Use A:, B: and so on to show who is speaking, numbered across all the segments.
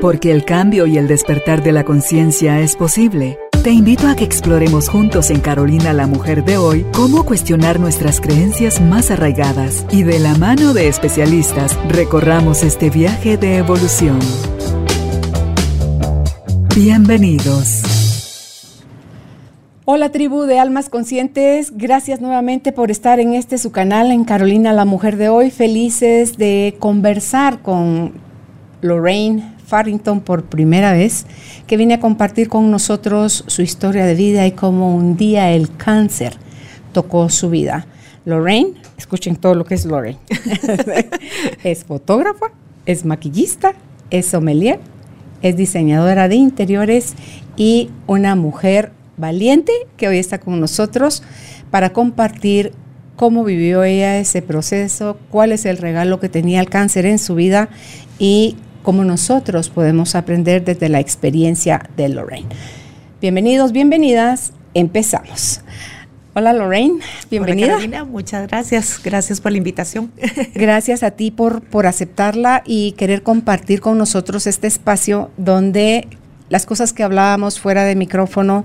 A: Porque el cambio y el despertar de la conciencia es posible. Te invito a que exploremos juntos en Carolina la Mujer de hoy cómo cuestionar nuestras creencias más arraigadas y de la mano de especialistas recorramos este viaje de evolución. Bienvenidos.
B: Hola tribu de almas conscientes, gracias nuevamente por estar en este su canal en Carolina la Mujer de hoy, felices de conversar con Lorraine Farrington por primera vez, que viene a compartir con nosotros su historia de vida y cómo un día el cáncer tocó su vida. Lorraine, escuchen todo lo que es Lorraine. es fotógrafa, es maquillista, es sommelier, es diseñadora de interiores y una mujer valiente que hoy está con nosotros para compartir cómo vivió ella ese proceso, cuál es el regalo que tenía el cáncer en su vida y cómo nosotros podemos aprender desde la experiencia de Lorraine. Bienvenidos, bienvenidas, empezamos. Hola Lorraine, bienvenida. Hola
C: Carolina, muchas gracias, gracias por la invitación.
B: Gracias a ti por, por aceptarla y querer compartir con nosotros este espacio donde las cosas que hablábamos fuera de micrófono,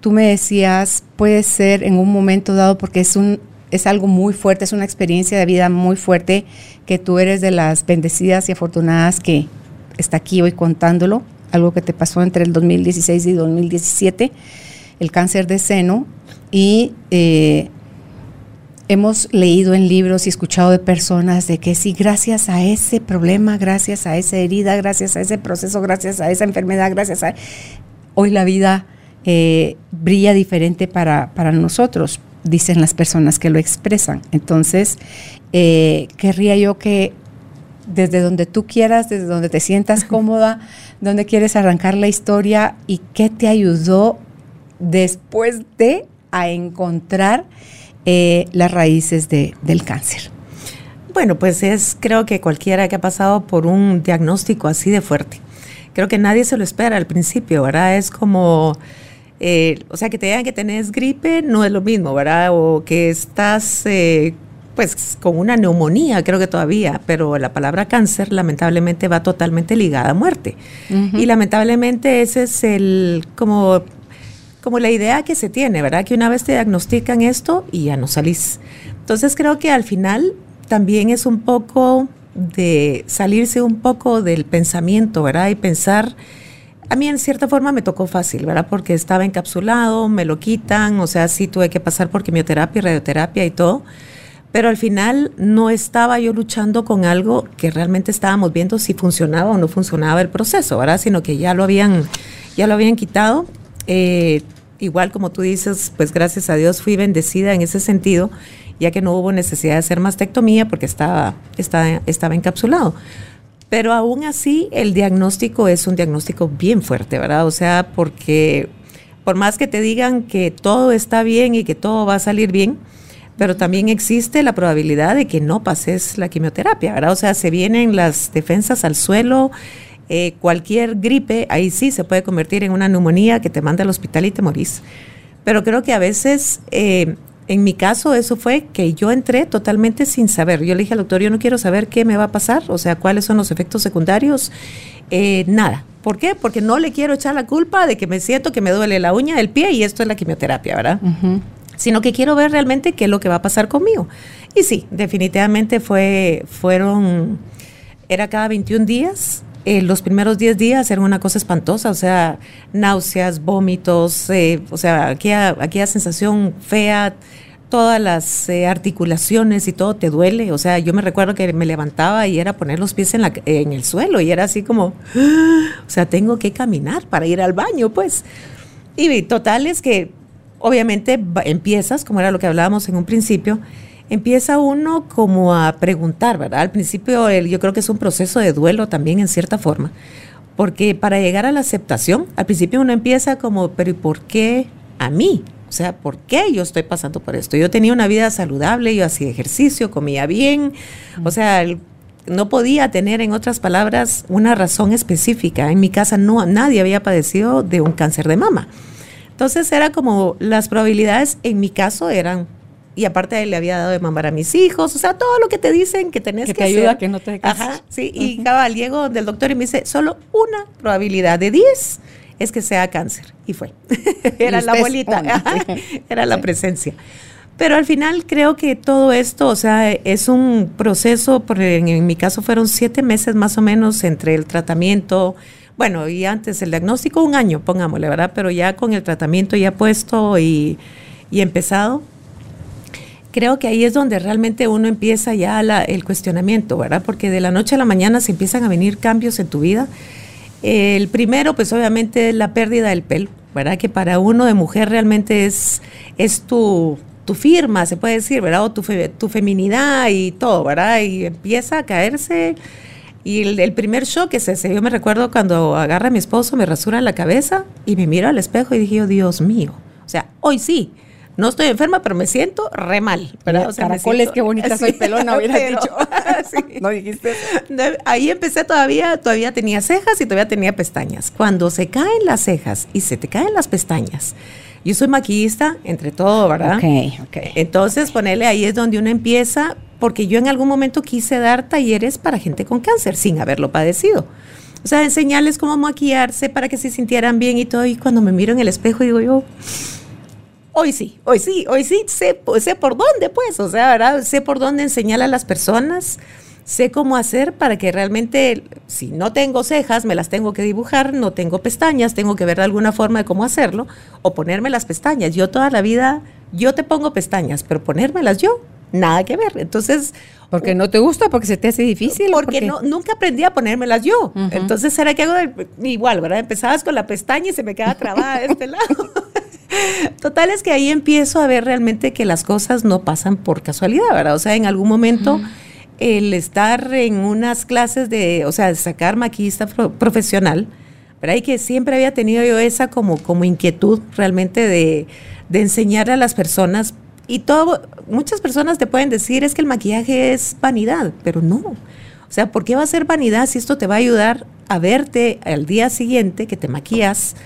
B: tú me decías, puede ser en un momento dado porque es un es algo muy fuerte, es una experiencia de vida muy fuerte que tú eres de las bendecidas y afortunadas que está aquí hoy contándolo, algo que te pasó entre el 2016 y 2017, el cáncer de seno, y eh, hemos leído en libros y escuchado de personas de que sí, gracias a ese problema, gracias a esa herida, gracias a ese proceso, gracias a esa enfermedad, gracias a... Hoy la vida eh, brilla diferente para, para nosotros, dicen las personas que lo expresan. Entonces, eh, querría yo que desde donde tú quieras, desde donde te sientas cómoda, donde quieres arrancar la historia y qué te ayudó después de a encontrar eh, las raíces de, del cáncer.
C: Bueno, pues es creo que cualquiera que ha pasado por un diagnóstico así de fuerte. Creo que nadie se lo espera al principio, ¿verdad? Es como eh, o sea, que te digan que tenés gripe no es lo mismo, ¿verdad? O que estás, eh, pues, con una neumonía, creo que todavía, pero la palabra cáncer lamentablemente va totalmente ligada a muerte. Y lamentablemente ese es el, como, como la idea que se tiene, ¿verdad? Que una vez te diagnostican esto y ya no salís. Entonces creo que al final también es un poco de salirse un poco del pensamiento, ¿verdad? Y pensar a mí en cierta forma me tocó fácil, ¿verdad? Porque estaba encapsulado, me lo quitan, o sea, sí tuve que pasar por quimioterapia, radioterapia y todo, pero al final no estaba yo luchando con algo que realmente estábamos viendo si funcionaba o no funcionaba el proceso, ¿verdad? Sino que ya lo habían, ya lo habían quitado. Eh, igual como tú dices, pues gracias a Dios fui bendecida en ese sentido, ya que no hubo necesidad de hacer mastectomía porque estaba, estaba encapsulado. Pero aún así, el diagnóstico es un diagnóstico bien fuerte, ¿verdad? O sea, porque por más que te digan que todo está bien y que todo va a salir bien, pero también existe la probabilidad de que no pases la quimioterapia, ¿verdad? O sea, se vienen las defensas al suelo, eh, cualquier gripe, ahí sí se puede convertir en una neumonía que te manda al hospital y te morís. Pero creo que a veces eh, en mi caso, eso fue que yo entré totalmente sin saber. Yo le dije al doctor, yo no quiero saber qué me va a pasar, o sea, cuáles son los efectos secundarios, eh, nada. ¿Por qué? Porque no le quiero echar la culpa de que me siento que me duele la uña del pie y esto es la quimioterapia, ¿verdad? Sino que quiero ver realmente qué es lo que va a pasar conmigo. Y sí, definitivamente fue, fueron, era cada 21 días, eh, los primeros 10 días eran una cosa espantosa, o sea, náuseas, vómitos, eh, o sea, aquella, sensación fea, todas las eh, articulaciones y todo te duele. O sea, yo me recuerdo que me levantaba y era poner los pies en, la, en el suelo y era así como, o sea, tengo que caminar para ir al baño, pues. Y total es que obviamente empiezas, como era lo que hablábamos en un principio, empieza uno como a preguntar, ¿verdad? Al principio yo creo que es un proceso de duelo también en cierta forma, porque para llegar a la aceptación, al principio uno empieza como, pero ¿y por qué a mí? O sea, ¿por qué yo estoy pasando por esto? Yo tenía una vida saludable, yo hacía ejercicio, comía bien, o sea, no podía tener, en otras palabras, una razón específica. En mi casa no, nadie había padecido de un cáncer de mama. Entonces era como las probabilidades, en mi caso, eran y aparte le había dado de mamar a mis hijos, o sea, todo lo que te dicen que tenés que,
B: que te ayuda a que no te
C: Ajá, sí, y cabal, llego del doctor y me dice, solo una probabilidad de 10 es que sea cáncer. Y fue. era la bolita, era la presencia. Pero al final creo que todo esto, o sea, es un proceso, porque en, mi caso fueron siete meses más o menos entre el tratamiento, bueno, y antes el diagnóstico un año, pongámosle, ¿verdad? Pero ya con el tratamiento ya puesto y, y empezado, creo que ahí es donde realmente uno empieza ya el cuestionamiento, ¿verdad? Porque de la noche a la mañana se empiezan a venir cambios en tu vida. El primero, pues obviamente, es la pérdida del pelo, ¿verdad? Que para uno de mujer realmente es, es tu, tu firma, se puede decir, ¿verdad? O tu, tu feminidad y todo, ¿verdad? Y empieza a caerse. Y el, primer shock es ese. Yo me recuerdo cuando agarra a mi esposo, me rasura la cabeza y me miro al espejo y dije, Dios mío. O sea, hoy sí no estoy enferma, pero me siento re mal.
B: ¿verdad? O sea, Caracoles, qué bonita soy pelona, hubiera dicho.
C: No dijiste. Ahí empecé todavía, todavía tenía cejas y todavía tenía pestañas. Cuando se caen las cejas y se te caen las pestañas, yo soy maquillista, entre todo, ¿verdad?
B: Ok, ok.
C: Entonces, ponerle ahí es donde uno empieza, porque yo en algún momento quise dar talleres para gente con cáncer sin haberlo padecido. O sea, enseñarles cómo maquillarse para que se sintieran bien y todo. Y cuando me miro en el espejo, digo yo, Hoy sí, hoy sí, hoy sí, sé, sé por dónde, pues, o sea, ¿verdad? Sé por dónde enseñar a las personas, sé cómo hacer para que realmente, si no tengo cejas, me las tengo que dibujar, no tengo pestañas, tengo que ver alguna forma de cómo hacerlo, o ponerme las pestañas. Yo toda la vida, yo te pongo pestañas, pero ponérmelas yo, nada que ver. Entonces...
B: Porque no te gusta, porque se te hace difícil.
C: Porque, no, nunca aprendí a ponérmelas yo. Entonces era que hago igual, ¿verdad? Empezabas con la pestaña y se me quedaba trabada de este lado. Total es que ahí empiezo a ver realmente que las cosas no pasan por casualidad, ¿verdad? O sea, en algún momento el estar en unas clases de, o sea, sacar maquillista profesional, ¿verdad? Y que siempre había tenido yo esa como, como inquietud realmente de, de enseñar a las personas. Y todo, muchas personas te pueden decir es que el maquillaje es vanidad, pero no. O sea, ¿por qué va a ser vanidad si esto te va a ayudar a verte al día siguiente que te maquillas?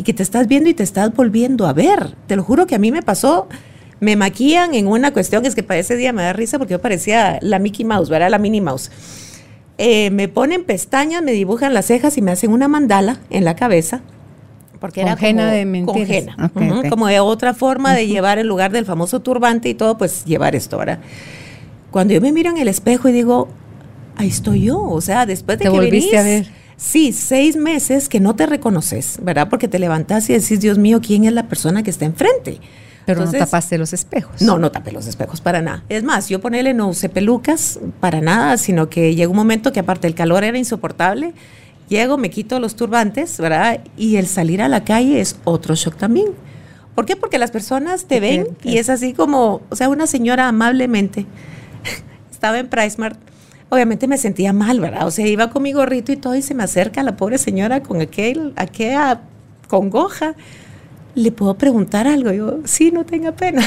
C: Y que te estás viendo y te estás volviendo a ver. Te lo juro que a mí me pasó, me maquillan en una cuestión, es que para ese día me da risa porque yo parecía la Mickey Mouse, ¿verdad? La Minnie Mouse. Eh, me ponen pestañas, me dibujan las cejas y me hacen una mandala en la cabeza. Porque era
B: como, de mentiras.
C: Como de otra forma de llevar en lugar del famoso turbante y todo, pues llevar esto, ¿verdad? Cuando yo me miro en el espejo y digo, ahí estoy yo, o sea, después de
B: que volviste a ver
C: Sí, seis meses que no te reconoces, ¿verdad? Porque te levantas y decís, Dios mío, ¿quién es la persona que está enfrente?
B: Pero no tapaste los espejos.
C: No, no tapé los espejos para nada. Es más, yo ponele no usé pelucas para nada, sino que llegó un momento que aparte el calor era insoportable. Llego, me quito los turbantes, ¿verdad? Y el salir a la calle es otro shock también. ¿Por qué? Porque las personas te ven y es así como, o sea, una señora amablemente estaba en PriceMart obviamente me sentía mal, ¿verdad? O sea, iba con mi gorrito y todo y se me acerca la pobre señora con aquel, aquella congoja. ¿Le puedo preguntar algo? Yo, sí, no tenga pena.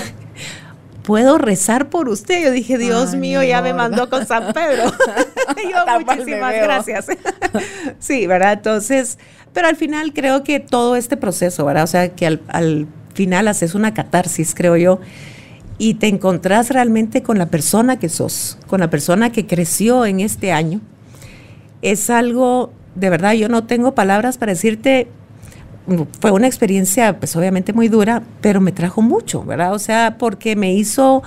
C: ¿Puedo rezar por usted? Yo dije, Dios mío, ya me mandó con San Pedro. yo, muchísimas gracias. sí, ¿verdad? Entonces, pero al final creo que todo este proceso, ¿verdad? O sea, que al, al final haces una catarsis, creo yo y te encontrás realmente con la persona que sos, con la persona que creció en este año, es algo, de verdad, yo no tengo palabras para decirte, fue una experiencia pues obviamente muy dura, pero me trajo mucho, ¿verdad? O sea, porque me hizo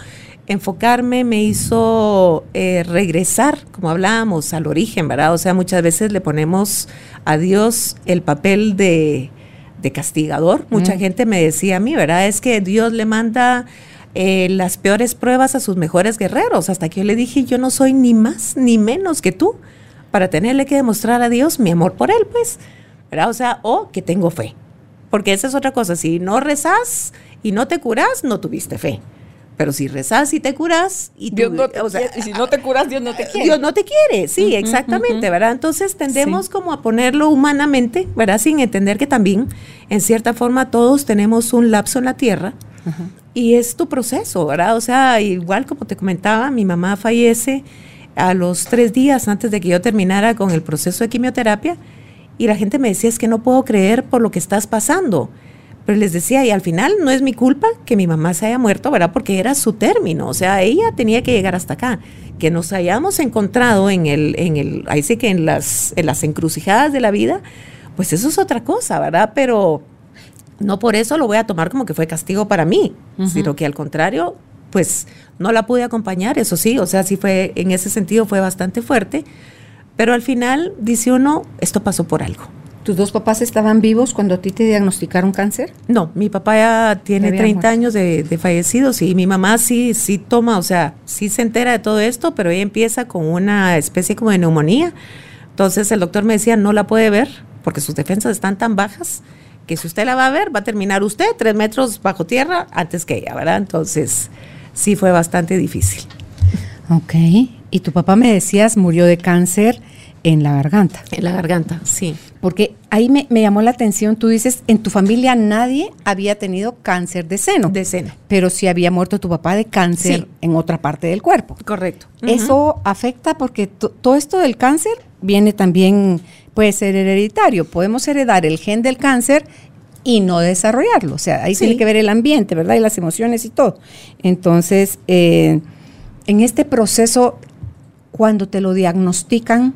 C: enfocarme, me hizo eh, regresar, como hablábamos, al origen, ¿verdad? O sea, muchas veces le ponemos a Dios el papel de, castigador. Mucha gente me decía a mí, ¿verdad? Es que Dios le manda eh, las peores pruebas a sus mejores guerreros, hasta que yo le dije, yo no soy ni más ni menos que tú, para tenerle que demostrar a Dios mi amor por Él, pues, ¿verdad? O sea, o que tengo fe, porque esa es otra cosa, si no rezas y no te curas, no tuviste fe. Pero si rezas y te curas, y,
B: Dios no te si no te curas, Dios no te quiere.
C: Dios no te quiere, sí, exactamente, ¿verdad? Entonces tendemos como a ponerlo humanamente, ¿verdad? Sin entender que también, en cierta forma, todos tenemos un lapso en la tierra y es tu proceso, ¿verdad? O sea, igual como te comentaba, mi mamá fallece a los tres días antes de que yo terminara con el proceso de quimioterapia y la gente me decía, es que no puedo creer por lo que estás pasando. Pero les decía, y al final no es mi culpa que mi mamá se haya muerto, ¿verdad? Porque era su término, o sea, ella tenía que llegar hasta acá. Que nos hayamos encontrado en el, en el, ahí sí que en las, en las encrucijadas de la vida, pues eso es otra cosa, ¿verdad? Pero no por eso lo voy a tomar como que fue castigo para mí, sino que al contrario, pues no la pude acompañar, eso sí, o sea, sí fue, en ese sentido fue bastante fuerte, pero al final dice uno, esto pasó por algo.
B: ¿Tus dos papás estaban vivos cuando a ti te diagnosticaron cáncer?
C: No, mi papá ya tiene 30 años de, de, fallecidos y mi mamá sí, sí toma, o sea, sí se entera de todo esto, pero ella empieza con una especie como de neumonía. Entonces el doctor me decía, no la puede ver porque sus defensas están tan bajas que si usted la va a ver, va a terminar usted tres metros bajo tierra antes que ella, ¿verdad? Entonces sí fue bastante difícil.
B: Ok, y tu papá me decías murió de cáncer en la garganta.
C: En la garganta, sí.
B: Porque ahí me, llamó la atención, tú dices, en tu familia nadie había tenido cáncer de seno.
C: De seno.
B: Pero sí había muerto tu papá de cáncer en otra parte del cuerpo.
C: Correcto.
B: Eso afecta porque todo esto del cáncer viene también, puede ser hereditario. Podemos heredar el gen del cáncer y no desarrollarlo. O sea, ahí tiene que ver el ambiente, ¿verdad? Y las emociones y todo. Entonces, eh, en este proceso, cuando te lo diagnostican,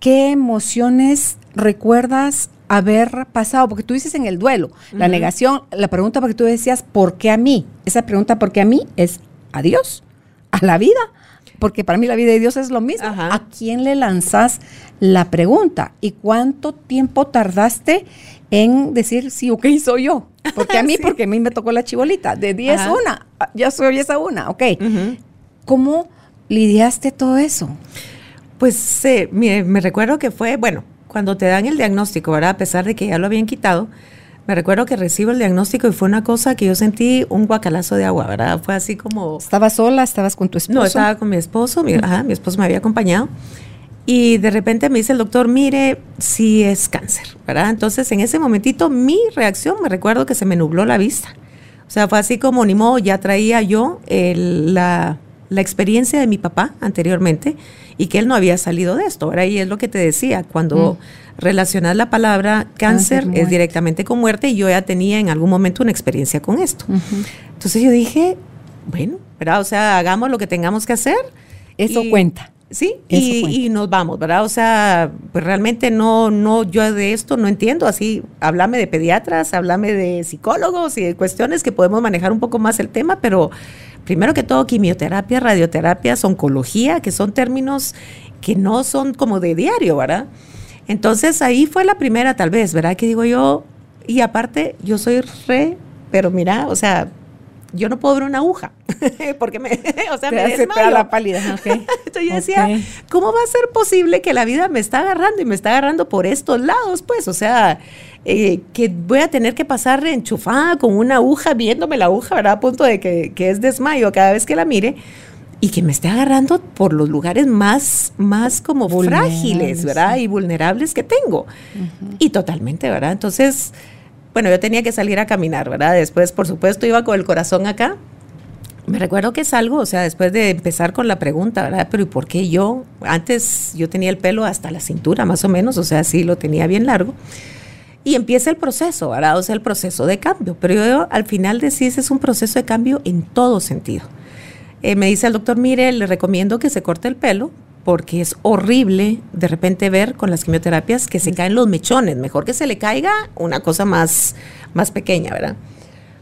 B: ¿qué emociones recuerdas haber pasado? Porque tú dices en el duelo, la negación, la pregunta porque tú decías, ¿por qué a mí? Esa pregunta, ¿por qué a mí? Es a Dios, a la vida. Porque para mí la vida de Dios es lo mismo. ¿A quién le lanzas la pregunta? ¿Y cuánto tiempo tardaste en decir, sí, ok, soy yo? Porque a mí, porque a mí me tocó la chibolita. De 10 una, ya soy esa una, ok. ¿Cómo lidiaste todo eso?
C: Pues eh, me, recuerdo que fue, bueno, cuando te dan el diagnóstico, ¿verdad? A pesar de que ya lo habían quitado, me recuerdo que recibo el diagnóstico y fue una cosa que yo sentí un guacalazo de agua, ¿verdad? Fue así como...
B: ¿Estabas sola? ¿Estabas con tu esposo?
C: No, estaba con mi esposo, mi, mi esposo me había acompañado. Y de repente me dice el doctor, mire, sí es cáncer, ¿verdad? Entonces en ese momentito mi reacción, me recuerdo que se me nubló la vista. O sea, fue así como, ni modo, ya traía yo la, la experiencia de mi papá anteriormente y que él no había salido de esto. Ahora, y es lo que te decía, cuando mm. relacionas la palabra cáncer, es directamente con muerte y yo ya tenía en algún momento una experiencia con esto. Entonces yo dije, bueno, ¿verdad? O sea, hagamos lo que tengamos que hacer.
B: Eso cuenta.
C: Sí, y, nos vamos, ¿verdad? O sea, pues realmente no, no, yo de esto no entiendo, así, háblame de pediatras, háblame de psicólogos y de cuestiones que podemos manejar un poco más el tema, pero primero que todo, quimioterapia, radioterapia, oncología, que son términos que no son como de diario, ¿verdad? Entonces ahí fue la primera tal vez, ¿verdad? Que digo yo, y aparte yo soy re, pero mira, o sea, yo no puedo ver una aguja, porque me, o sea, me desmayo.
B: la pálida.
C: Entonces yo decía, ¿cómo va a ser posible que la vida me está agarrando y me está agarrando por estos lados? Pues, o sea, eh, que voy a tener que pasar enchufada con una aguja, viéndome la aguja, ¿verdad? A punto de que, es desmayo cada vez que la mire y que me esté agarrando por los lugares más, más como frágiles, ¿verdad? Y vulnerables que tengo. Y totalmente, ¿verdad? Entonces, bueno, yo tenía que salir a caminar, ¿verdad? Después, por supuesto, iba con el corazón acá. Me recuerdo que salgo, o sea, después de empezar con la pregunta, ¿verdad? Pero ¿y por qué yo? Antes yo tenía el pelo hasta la cintura, más o menos, o sea, sí lo tenía bien largo. Y empieza el proceso, ¿verdad? O sea, el proceso de cambio. Pero yo al final decís, es un proceso de cambio en todo sentido. Eh, me dice el doctor, mire, le recomiendo que se corte el pelo porque es horrible de repente ver con las quimioterapias que se caen los mechones. Mejor que se le caiga una cosa más, más pequeña, ¿verdad?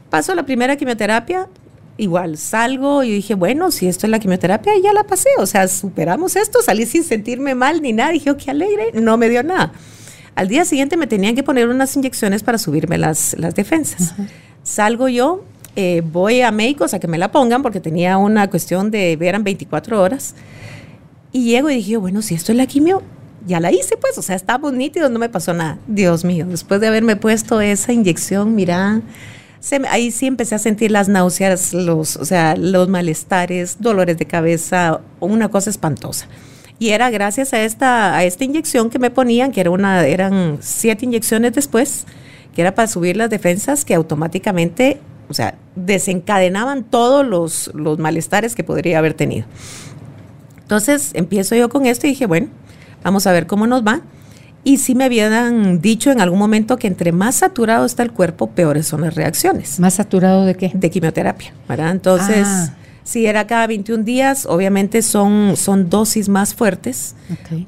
C: Paso la primera quimioterapia, igual salgo y dije, bueno, si esto es la quimioterapia, ya la pasé. O sea, superamos esto, salí sin sentirme mal ni nada. Dije, oh, qué alegre, no me dio nada. Al día siguiente me tenían que poner unas inyecciones para subirme las, las defensas. Salgo yo, eh, voy a médicos a que me la pongan porque tenía una cuestión de, eran 24 horas. Y llego y dije, bueno, si esto es la quimio, ya la hice, pues, o sea, estamos nítidos, no me pasó nada. Dios mío, después de haberme puesto esa inyección, mira, ahí sí empecé a sentir las náuseas, los, o sea, los malestares, dolores de cabeza, una cosa espantosa. Y era gracias a esta, a esta inyección que me ponían, que era una, eran siete inyecciones después, que era para subir las defensas, que automáticamente, o sea, desencadenaban todos los, los malestares que podría haber tenido. Entonces empiezo yo con esto y dije, bueno, vamos a ver cómo nos va. Y sí me habían dicho en algún momento que entre más saturado está el cuerpo, peores son las reacciones.
B: ¿Más saturado de qué?
C: De quimioterapia, ¿verdad? Entonces, ah. si era cada 21 días, obviamente son, son dosis más fuertes,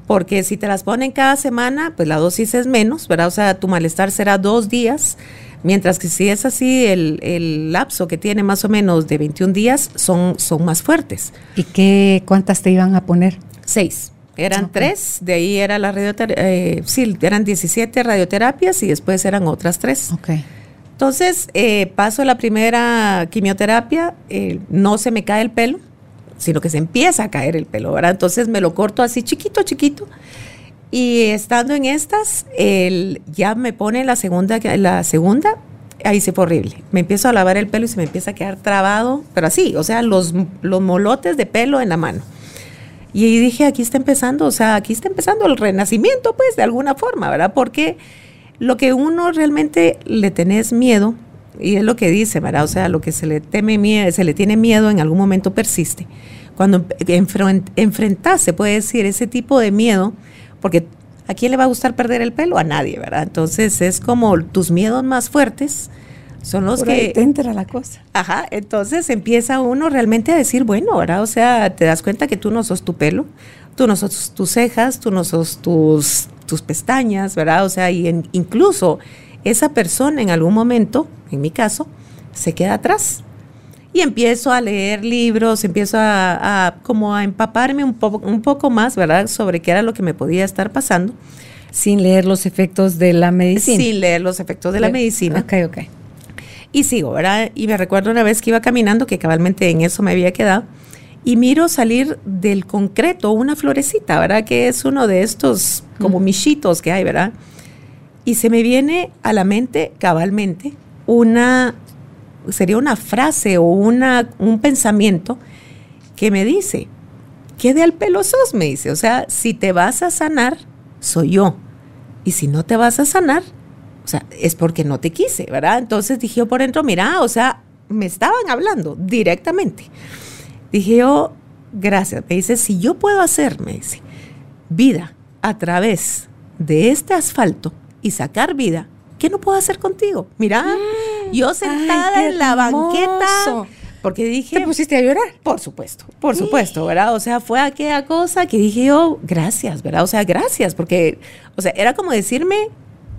C: porque si te las ponen cada semana, pues la dosis es menos, ¿verdad? O sea, tu malestar será dos días, mientras que si es así, el, el lapso que tiene más o menos de 21 días son, son más fuertes.
B: ¿Y qué, cuántas te iban a poner?
C: Seis. Eran tres, de ahí era la radioterapia, eh, sí, eran 17 radioterapias y después eran otras tres.
B: Okay.
C: Entonces, eh, paso la primera quimioterapia, eh, no se me cae el pelo, sino que se empieza a caer el pelo, ¿verdad? Entonces me lo corto así chiquito, chiquito. Y estando en estas, el, ya me pone la segunda, la segunda, ahí se fue horrible. Me empiezo a lavar el pelo y se me empieza a quedar trabado, pero así, o sea, los, los molotes de pelo en la mano. Y dije, aquí está empezando, o sea, aquí está empezando el renacimiento, pues, de alguna forma, ¿verdad? Porque lo que uno realmente le tenés miedo, y es lo que dice, ¿verdad? O sea, lo que se le teme miedo, se le tiene miedo en algún momento persiste. Cuando enfrentas, se puede decir, ese tipo de miedo, porque ¿a quién le va a gustar perder el pelo? A nadie, ¿verdad? Entonces es como tus miedos más fuertes son los que...
B: te entra la cosa.
C: Ajá, entonces empieza uno realmente a decir, bueno, ¿verdad? O sea, te das cuenta que tú no sos tu pelo, tú no sos tus cejas, tú no sos tus, tus pestañas, ¿verdad? O sea, y incluso esa persona en algún momento, en mi caso, se queda atrás. Y empiezo a leer libros, empiezo a, como a empaparme un, poco un poco más, ¿verdad? Sobre qué era lo que me podía estar pasando.
B: Sin leer los efectos de la medicina.
C: Sin leer los efectos de la medicina.
B: Ok, ok.
C: Y sigo, ¿verdad? Y me recuerdo una vez que iba caminando, que cabalmente en eso me había quedado, y miro salir del concreto una florecita, ¿verdad? Que es uno de estos como michitos que hay, ¿verdad? Y se me viene a la mente cabalmente una, sería una frase o una, un pensamiento que me dice, ¿qué de al pelo sos? Me dice, o sea, si te vas a sanar, soy yo. Y si no te vas a sanar, o sea, es porque no te quise, ¿verdad? Entonces dije yo por dentro, mira, o sea, me estaban hablando directamente. Dije yo, gracias. Me dice, si yo puedo hacer, me dice, vida a través de este asfalto y sacar vida, ¿qué no puedo hacer contigo? Mira, mm. Yo sentada en la banqueta. Porque dije.
B: ¿Te pusiste a llorar?
C: Por supuesto, por supuesto, ¿verdad? O sea, fue aquella cosa que dije yo, gracias, ¿verdad? O sea, gracias, porque, o sea, era como decirme,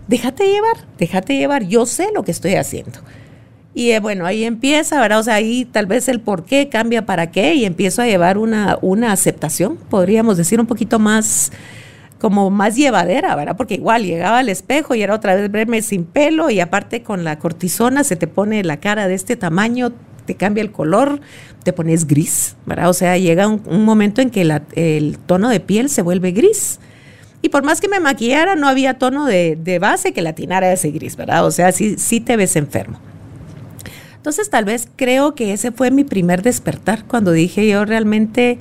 C: déjate llevar, déjate llevar, yo sé lo que estoy haciendo. Y eh, bueno, ahí empieza, ¿verdad? O sea, ahí tal vez el por qué cambia para qué y empiezo a llevar una, una aceptación, podríamos decir un poquito más como más llevadera, ¿verdad? Porque igual llegaba al espejo y era otra vez verme sin pelo y aparte con la cortisona se te pone la cara de este tamaño, te cambia el color, te pones gris, ¿verdad? O sea, llega un, momento en que el tono de piel se vuelve gris. Y por más que me maquillara, no había tono de, base que latinara ese gris, ¿verdad? O sea, sí, te ves enfermo. Entonces, tal vez creo que ese fue mi primer despertar cuando dije yo realmente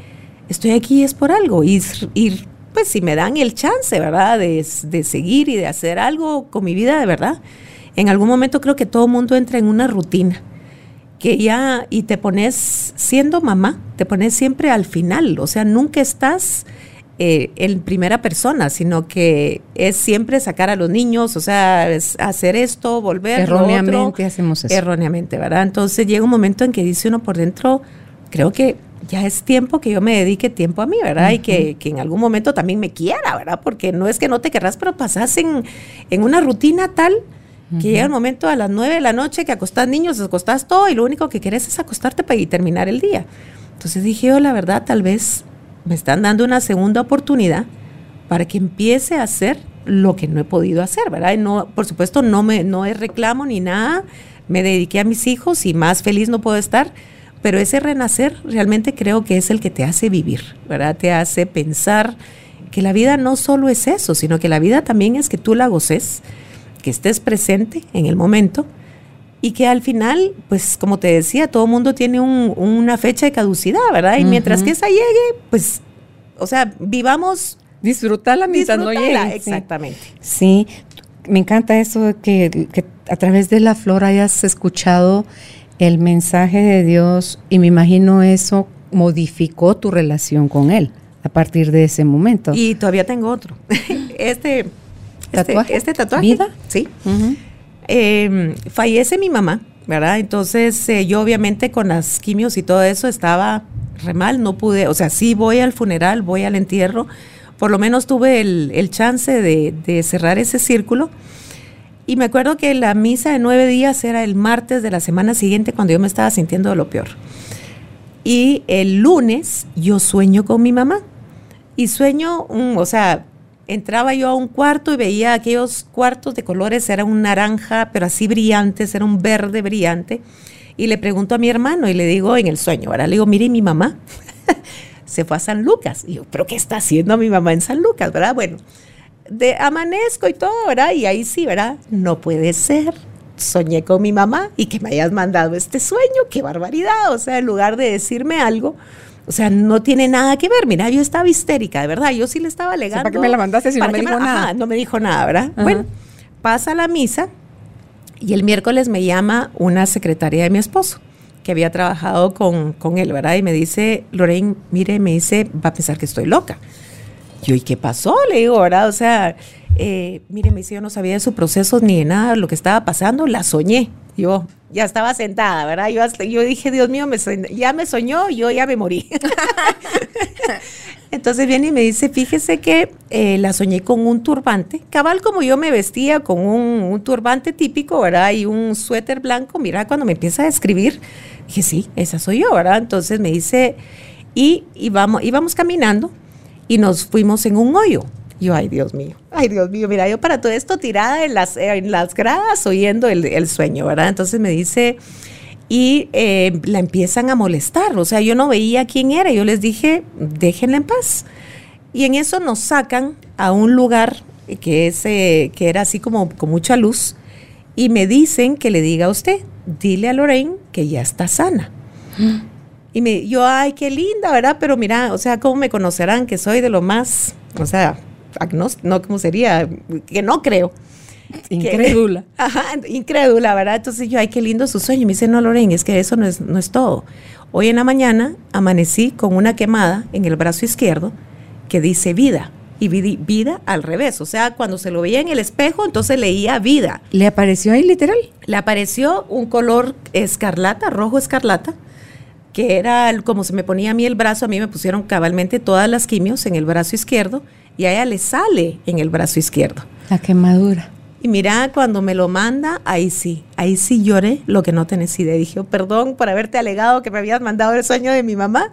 C: estoy aquí es por algo. Y, pues si me dan el chance, ¿verdad? De, de, seguir y de hacer algo con mi vida de verdad. En algún momento creo que todo mundo entra en una rutina. Que ya, y te pones, siendo mamá, te pones siempre al final. O sea, nunca estás eh, en primera persona, sino que es siempre sacar a los niños, o sea, hacer esto, volver.
B: Erróneamente hacemos eso.
C: Erróneamente, ¿verdad? Entonces llega un momento en que dice uno por dentro, creo que ya es tiempo que yo me dedique tiempo a mí, ¿verdad? Y que, en algún momento también me quiera, ¿verdad? Porque no es que no te querrás, pero pasás en, en una rutina tal que llega el momento a las nueve de la noche que acostás niños, acostás todo y lo único que querés es acostarte para y terminar el día. Entonces dije yo, la verdad, tal vez me están dando una segunda oportunidad para que empiece a hacer lo que no he podido hacer, ¿verdad? no, por supuesto, no, me, no es reclamo ni nada, me dediqué a mis hijos y más feliz no puedo estar, pero ese renacer realmente creo que es el que te hace vivir, ¿verdad? Te hace pensar que la vida no solo es eso, sino que la vida también es que tú la goces, que estés presente en el momento y que al final, pues como te decía, todo mundo tiene una fecha de caducidad, ¿verdad? Y mientras que esa llegue, pues, o sea, vivamos...
B: Disfrutarla mientras no llegue.
C: Exactamente.
B: Sí. me encanta eso que, que a través de la flor hayas escuchado el mensaje de Dios y me imagino eso modificó tu relación con Él a partir de ese momento.
C: Y todavía tengo otro. Este este
B: ¿Tatuaje?
C: este tatuaje.
B: ¿Vida?
C: Sí. Eh, fallece mi mamá, ¿verdad? Entonces eh, yo obviamente con las quimios y todo eso estaba re mal, no pude, o sea, sí voy al funeral, voy al entierro, por lo menos tuve el, el chance de, de cerrar ese círculo. Y me acuerdo que la misa de nueve días era el martes de la semana siguiente cuando yo me estaba sintiendo de lo peor. Y el lunes yo sueño con mi mamá. Y sueño, mm, o sea, entraba yo a un cuarto y veía aquellos cuartos de colores, era un naranja, pero así brillantes, era un verde brillante. Y le pregunto a mi hermano y le digo en el sueño, ahora le digo, mire, mi mamá se fue a San Lucas. Y yo, ¿pero qué está haciendo mi mamá en San Lucas, verdad? Bueno, de amanezco y todo, ¿verdad? Y ahí sí, ¿verdad? No puede ser. Soñé con mi mamá y que me hayas mandado este sueño, qué barbaridad. O sea, en lugar de decirme algo, o sea, no tiene nada que ver. Mira, yo estaba histérica, de verdad. Yo sí le estaba alegando.
B: ¿Para qué me la mandaste si no
C: ¿Para
B: me dijo nada?
C: Ajá, no me dijo nada, ¿verdad?
B: Ajá.
C: Bueno, pasa la misa y el miércoles me llama una secretaria de mi esposo que había trabajado con, con él, ¿verdad? Y me dice, Lorraine, mire, me dice, va a pensar que estoy loca. Yo, ¿y qué pasó? Le digo, ¿verdad? O sea, eh, mire, me dice, yo no sabía de su proceso ni de nada, lo que estaba pasando, la soñé. Yo ya estaba sentada, ¿verdad? Yo, hasta- yo dije, Dios mío, me ya me soñó, yo ya me morí. Entonces viene y me dice, fíjese que eh, la soñé con un turbante, cabal como yo me vestía, con un, un turbante típico, ¿verdad? Y un suéter blanco, mira, cuando me empieza a escribir, dije, sí, esa soy yo, ¿verdad? Entonces me dice, y, y vamos, íbamos caminando y nos fuimos en un hoyo. Yo, ay Dios mío, ay Dios mío, mira, yo para todo esto tirada en las, en las gradas oyendo el, el sueño, ¿verdad? Entonces me dice, y eh, la empiezan a molestar, o sea, yo no veía quién era, yo les dije, déjenla en paz. Y en eso nos sacan a un lugar que, es, eh, que era así como con mucha luz y me dicen que le diga a usted, dile a Lorraine que ya está sana. Y me, yo, ay, qué linda, ¿verdad? Pero mira, o sea, ¿cómo me conocerán que soy de lo más, o sea, agnóstico, no, ¿cómo sería? Que no creo.
B: Incrédula.
C: Que- ajá, incrédula, ¿verdad? Entonces yo, ay, qué lindo su sueño. Y me dice, no, Lorraine, es que eso no es, no es todo. Hoy en la mañana amanecí con una quemada en el brazo izquierdo que dice vida. Y vi- vida al revés. O sea, cuando se lo veía en el espejo, entonces leía vida.
B: ¿Le apareció ahí literal?
C: Le apareció un color escarlata, rojo escarlata, que era como se me ponía a mí el brazo, a mí me pusieron cabalmente todas las quimios en el brazo izquierdo y a ella le sale en el brazo izquierdo.
B: La quemadura.
C: Y mira, cuando me lo manda, ahí sí, ahí sí lloré lo que no tenés idea. Dije, "Oh, perdón por haberte alegado que me habías mandado el sueño de mi mamá,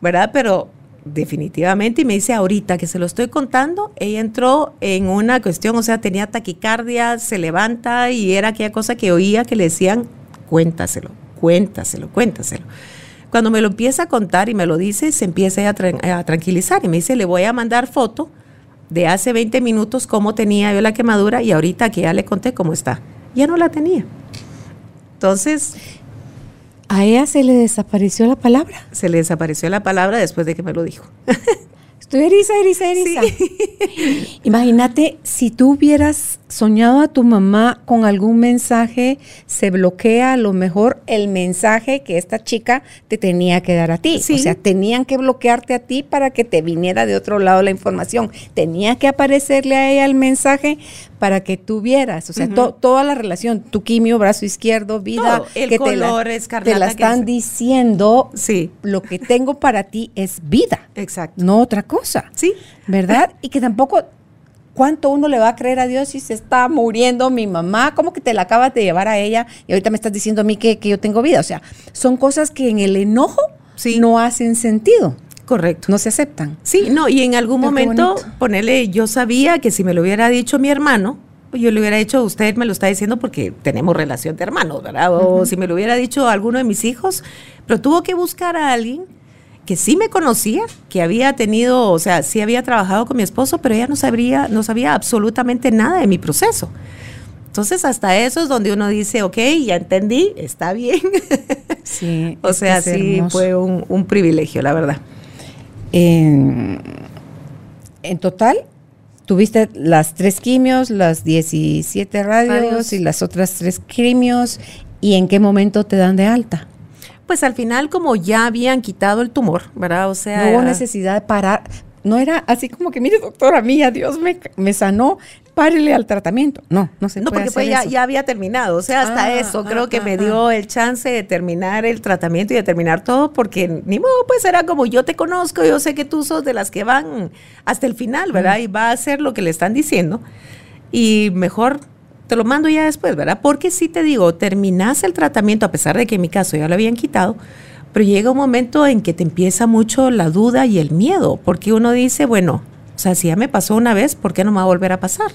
C: ¿verdad? Pero definitivamente, y me dice ahorita que se lo estoy contando, ella entró en una cuestión, o sea, tenía taquicardia, se levanta y era aquella cosa que oía que le decían, cuéntaselo, cuéntaselo, cuéntaselo. Cuando me lo empieza a contar y me lo dice, se empieza ella a, tran- a tranquilizar y me dice, le voy a mandar foto de hace 20 minutos cómo tenía yo la quemadura y ahorita que ya le conté cómo está. Ya no la tenía. Entonces
B: A ella se le desapareció la palabra.
C: se le desapareció la palabra después de que me lo dijo.
B: Estoy eriza, eriza, eriza. Imagínate si tú hubieras soñado a tu mamá con algún mensaje, se bloquea a lo mejor el mensaje que esta chica te tenía que dar a ti.
C: Sí.
B: O sea, tenían que bloquearte a ti para que te viniera de otro lado la información. Tenía que aparecerle a ella el mensaje para que tú vieras. O sea, to- toda la relación, tu quimio, brazo izquierdo, vida,
C: Todo, el
B: que te la,
C: color escarlata
B: te la están
C: es-
B: diciendo.
C: Sí,
B: Lo que tengo para ti es vida
C: exacto.
B: no otra cosa.
C: Sí.
B: ¿Verdad? Y que tampoco, ¿cuánto uno le va a creer a Dios si se está muriendo mi mamá? ¿Cómo que te la acabas de llevar a ella y ahorita me estás diciendo a mí que, que yo tengo vida? O sea, son cosas que en el enojo
C: Sí.
B: no hacen sentido,
C: Correcto.
B: no se aceptan.
C: Sí, no, y en algún
B: Pero
C: momento, ponerle, yo sabía que si me lo hubiera dicho mi hermano, yo le hubiera dicho, usted me lo está diciendo porque tenemos relación de hermanos, ¿verdad? O si me lo hubiera dicho alguno de mis hijos, pero tuvo que buscar a alguien que sí me conocía, que había tenido, o sea, sí había trabajado con mi esposo, pero ella no sabría, no sabía absolutamente nada de mi proceso. Entonces, hasta eso es donde uno dice, ok, ya entendí, está bien.
B: Sí.
C: o sea, sí, fue un, un privilegio, la verdad.
B: En, en total, tuviste las tres quimios, las 17 radios,
C: Radios.
B: y las otras tres quimios. ¿Y en qué momento te dan de alta?
C: Pues al final, como ya habían quitado el tumor, ¿verdad? O sea,
B: No hubo necesidad de parar, no era así como que, mire, doctora mía, Dios me, me sanó, párele al tratamiento. No, no se
C: No,
B: puede
C: porque pues
B: hacer
C: ya,
B: eso.
C: ya había terminado. O sea, hasta
B: Ah,
C: eso creo
B: ah,
C: que
B: ah,
C: me
B: ah.
C: dio el chance de terminar el tratamiento y de terminar todo, porque ni modo, pues era como yo te conozco, yo sé que tú sos de las que van hasta el final, ¿verdad? Y va a hacer lo que le están diciendo. Y mejor te lo mando ya después, ¿verdad? Porque sí te digo, terminas el tratamiento, a pesar de que en mi caso ya lo habían quitado, pero llega un momento en que te empieza mucho la duda y el miedo, porque uno dice, bueno, o sea, si ya me pasó una vez, ¿por qué no me va a volver a pasar?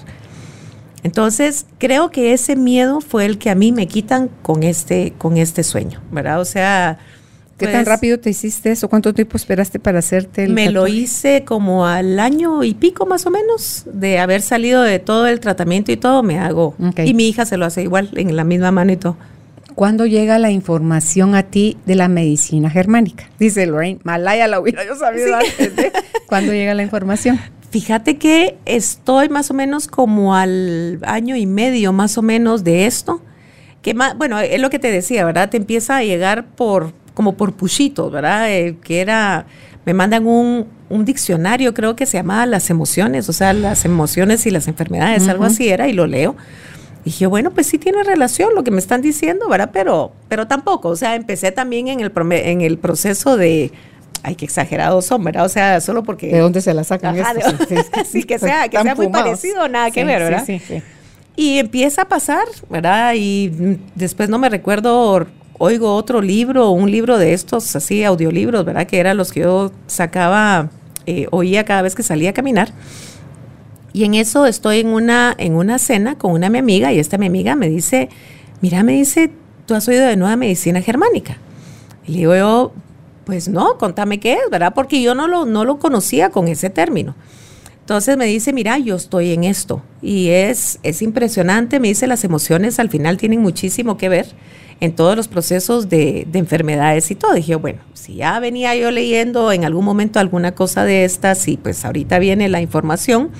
C: Entonces, creo que ese miedo fue el que a mí me quitan con este, con este sueño, ¿verdad? O sea,
B: ¿Qué
C: pues,
B: tan rápido te hiciste eso? ¿Cuánto tiempo esperaste para hacerte el
C: me lo hice como al año y pico más o menos de haber salido de todo el tratamiento y todo, me hago. Y mi hija se lo hace igual, en la misma mano y todo.
B: ¿Cuándo llega la información a ti de la medicina germánica? Dice Lorraine, Malaya la hubiera yo sabido antes de- ¿Cuándo llega la información?
C: Fíjate que estoy más o menos como al año y medio más o menos de esto. Que más, bueno, es lo que te decía, ¿verdad? Te empieza a llegar por, como por pushitos, ¿verdad? Eh, que era, me mandan un, un diccionario, creo que se llamaba Las emociones, o sea, las emociones y las enfermedades, algo
B: Ujú.
C: así era, y lo leo. Y dije, bueno, pues sí tiene relación lo que me están diciendo, ¿verdad? Pero, pero tampoco, o sea, empecé también en el, en el proceso de, ay, qué exagerados son, ¿verdad? O sea, solo porque...
B: ¿De dónde se la sacan
C: Ajá,
B: estos?
C: de- sí, que sea- que sea muy
B: fumados.
C: parecido, nada que
B: Sí,
C: ver,
B: sí,
C: ¿verdad?
B: Sí, sí,
C: Y empieza a pasar, ¿verdad? Y después no me recuerdo, oigo otro libro, un libro de estos, así, audiolibros, ¿verdad? Que eran los que yo sacaba, eh, oía cada vez que salía a caminar. Y en eso estoy en una, en una cena con una mi amiga y esta mi amiga me dice, mira, me dice, tú has oído de nueva medicina germánica. Y le digo yo, pues no, contame qué es, ¿verdad? Porque yo no lo, no lo conocía con ese término. Entonces me dice, mira, yo estoy en esto. Y es, es impresionante, me dice, las emociones al final tienen muchísimo que ver en todos los procesos de, de enfermedades y todo. Dije, bueno, si ya venía yo leyendo en algún momento alguna cosa de estas y pues ahorita viene la información,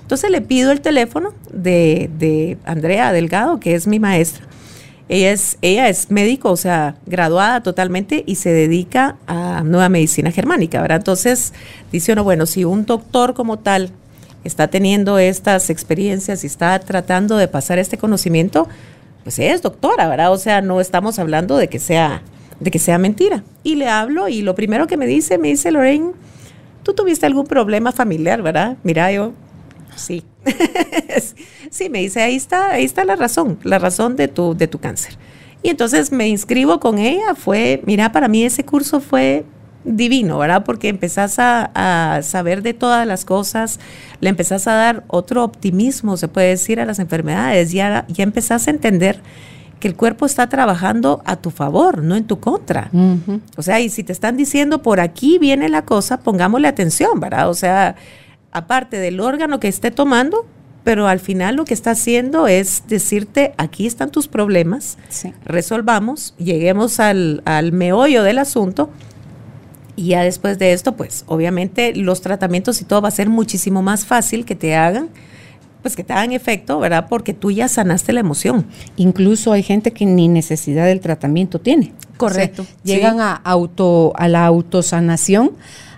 C: entonces le pido el teléfono de, de Andrea Delgado, que es mi maestra. Ella es, ella es médico, o sea, graduada totalmente y se dedica a nueva medicina germánica, ¿verdad? Entonces dice uno, bueno, si un doctor como tal está teniendo estas experiencias y está tratando de pasar este conocimiento, pues es doctora, ¿verdad? O sea, no estamos hablando de que sea, de que sea mentira. Y le hablo y lo primero que me dice, me dice Lorraine, tú tuviste algún problema familiar, ¿verdad? Mira, yo, sí. sí, me dice, ahí está, ahí está la razón, la razón de tu, de tu cáncer. Y entonces me inscribo con ella, fue, mira, para mí ese curso fue divino, ¿verdad? Porque empezás a, a saber de todas las cosas, le empezás a dar otro optimismo, se puede decir, a las enfermedades, ya, ya empezás a entender que el cuerpo está trabajando a tu favor, no en tu contra. O sea, y si te están diciendo por aquí viene la cosa, pongámosle atención, ¿verdad? O sea, aparte del órgano que esté tomando, pero al final lo que está haciendo es decirte, aquí están tus problemas,
B: Sí.
C: resolvamos, lleguemos al, al meollo del asunto. Y ya después de esto, pues obviamente los tratamientos y todo va a ser muchísimo más fácil que te hagan, pues que te hagan efecto, ¿verdad? Porque tú ya sanaste la emoción.
B: Incluso hay gente que ni necesidad del tratamiento tiene.
C: Correcto,
B: O sea, llegan
C: sí.
B: a, auto, a la autosanación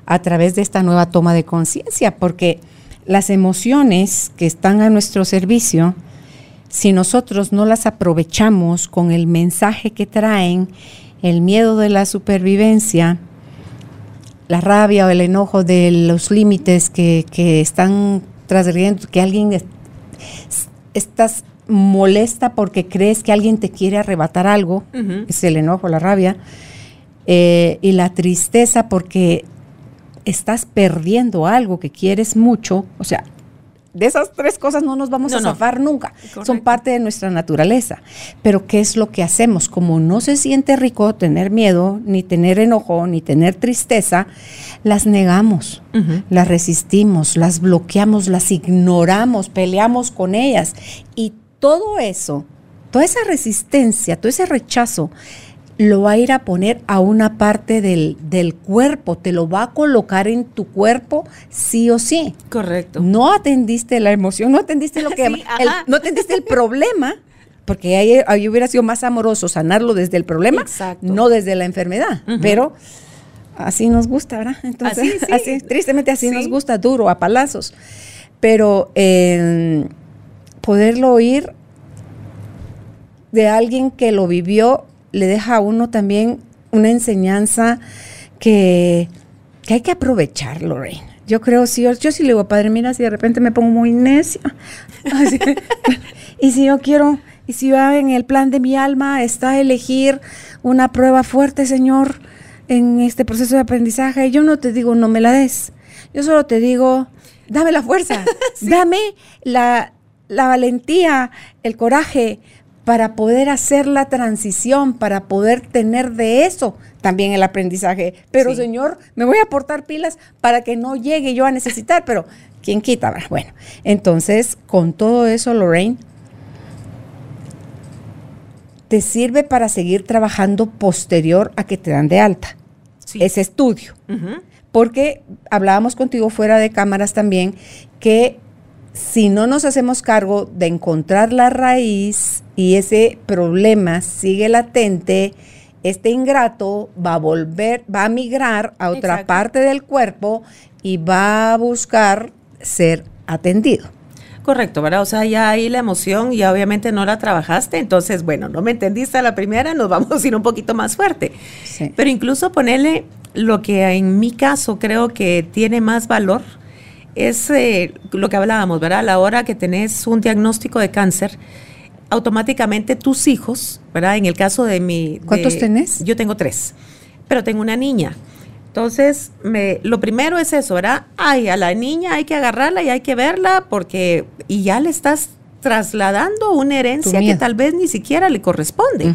B: a través de esta nueva toma de conciencia, porque las emociones que están a nuestro servicio, si nosotros no las aprovechamos con el mensaje que traen, el miedo de la supervivencia, la rabia o el enojo de los límites que, que están transgrediendo, que alguien es- estás molesta porque crees que alguien te quiere arrebatar algo, es el enojo, la rabia, eh, y la tristeza porque estás perdiendo algo que quieres mucho, o sea, de esas tres cosas no nos vamos
C: No,
B: a
C: no.
B: zafar nunca, son parte de nuestra naturaleza, pero ¿qué es lo que hacemos? Como no se siente rico tener miedo, ni tener enojo, ni tener tristeza, las negamos, las resistimos, las bloqueamos, las ignoramos, peleamos con ellas. Y todo eso, toda esa resistencia, todo ese rechazo, lo va a ir a poner a una parte del, del cuerpo, te lo va a colocar en tu cuerpo sí o sí.
C: Correcto.
B: No atendiste la emoción, no atendiste lo que
C: Sí,
B: el- no atendiste el problema, porque ahí, ahí hubiera sido más amoroso sanarlo desde el problema,
C: Exacto.
B: no desde la enfermedad. Pero así nos gusta, ¿verdad? Entonces,
C: Así, sí.
B: así, tristemente así
C: Sí.
B: nos gusta, duro, a palazos. Pero eh, poderlo oír de alguien que lo vivió le deja a uno también una enseñanza que, que hay que aprovechar, Lorraine. Yo creo, sí, yo, yo sí le digo, padre, mira, si de repente me pongo muy necia, así, y si yo quiero, y si yo en el plan de mi alma está elegir una prueba fuerte, Señor, en este proceso de aprendizaje, yo no te digo, no me la des. Yo solo te digo, dame la fuerza, dame la, la valentía, el coraje para poder hacer la transición, para poder tener de eso también el aprendizaje. Pero
C: Sí.
B: Señor, me voy a aportar pilas para que no llegue yo a necesitar, pero ¿quién quita? Bueno, entonces, con todo eso, Lorraine, te sirve para seguir trabajando posterior a que te dan de alta
C: Sí.
B: ese estudio. Porque hablábamos contigo fuera de cámaras también que si no nos hacemos cargo de encontrar la raíz y ese problema sigue latente, este ingrato va a volver, va a migrar a otra
C: Exacto.
B: parte del cuerpo y va a buscar ser atendido.
C: Correcto, ¿verdad? O sea, ya ahí la emoción ya obviamente no la trabajaste, entonces, bueno, no me entendiste a la primera, nos vamos a ir un poquito más fuerte.
B: Sí.
C: Pero incluso ponerle lo que en mi caso creo que tiene más valor es eh, lo que hablábamos, ¿verdad? A la hora que tenés un diagnóstico de cáncer, automáticamente tus hijos, ¿verdad? En el caso de mi... de-
B: ¿Cuántos tenés?
C: Yo tengo tres, pero tengo una niña. Entonces, me, lo primero es eso, ¿verdad? Ay, a la niña hay que agarrarla y hay que verla porque... Y ya le estás trasladando una herencia que tal vez ni siquiera le corresponde.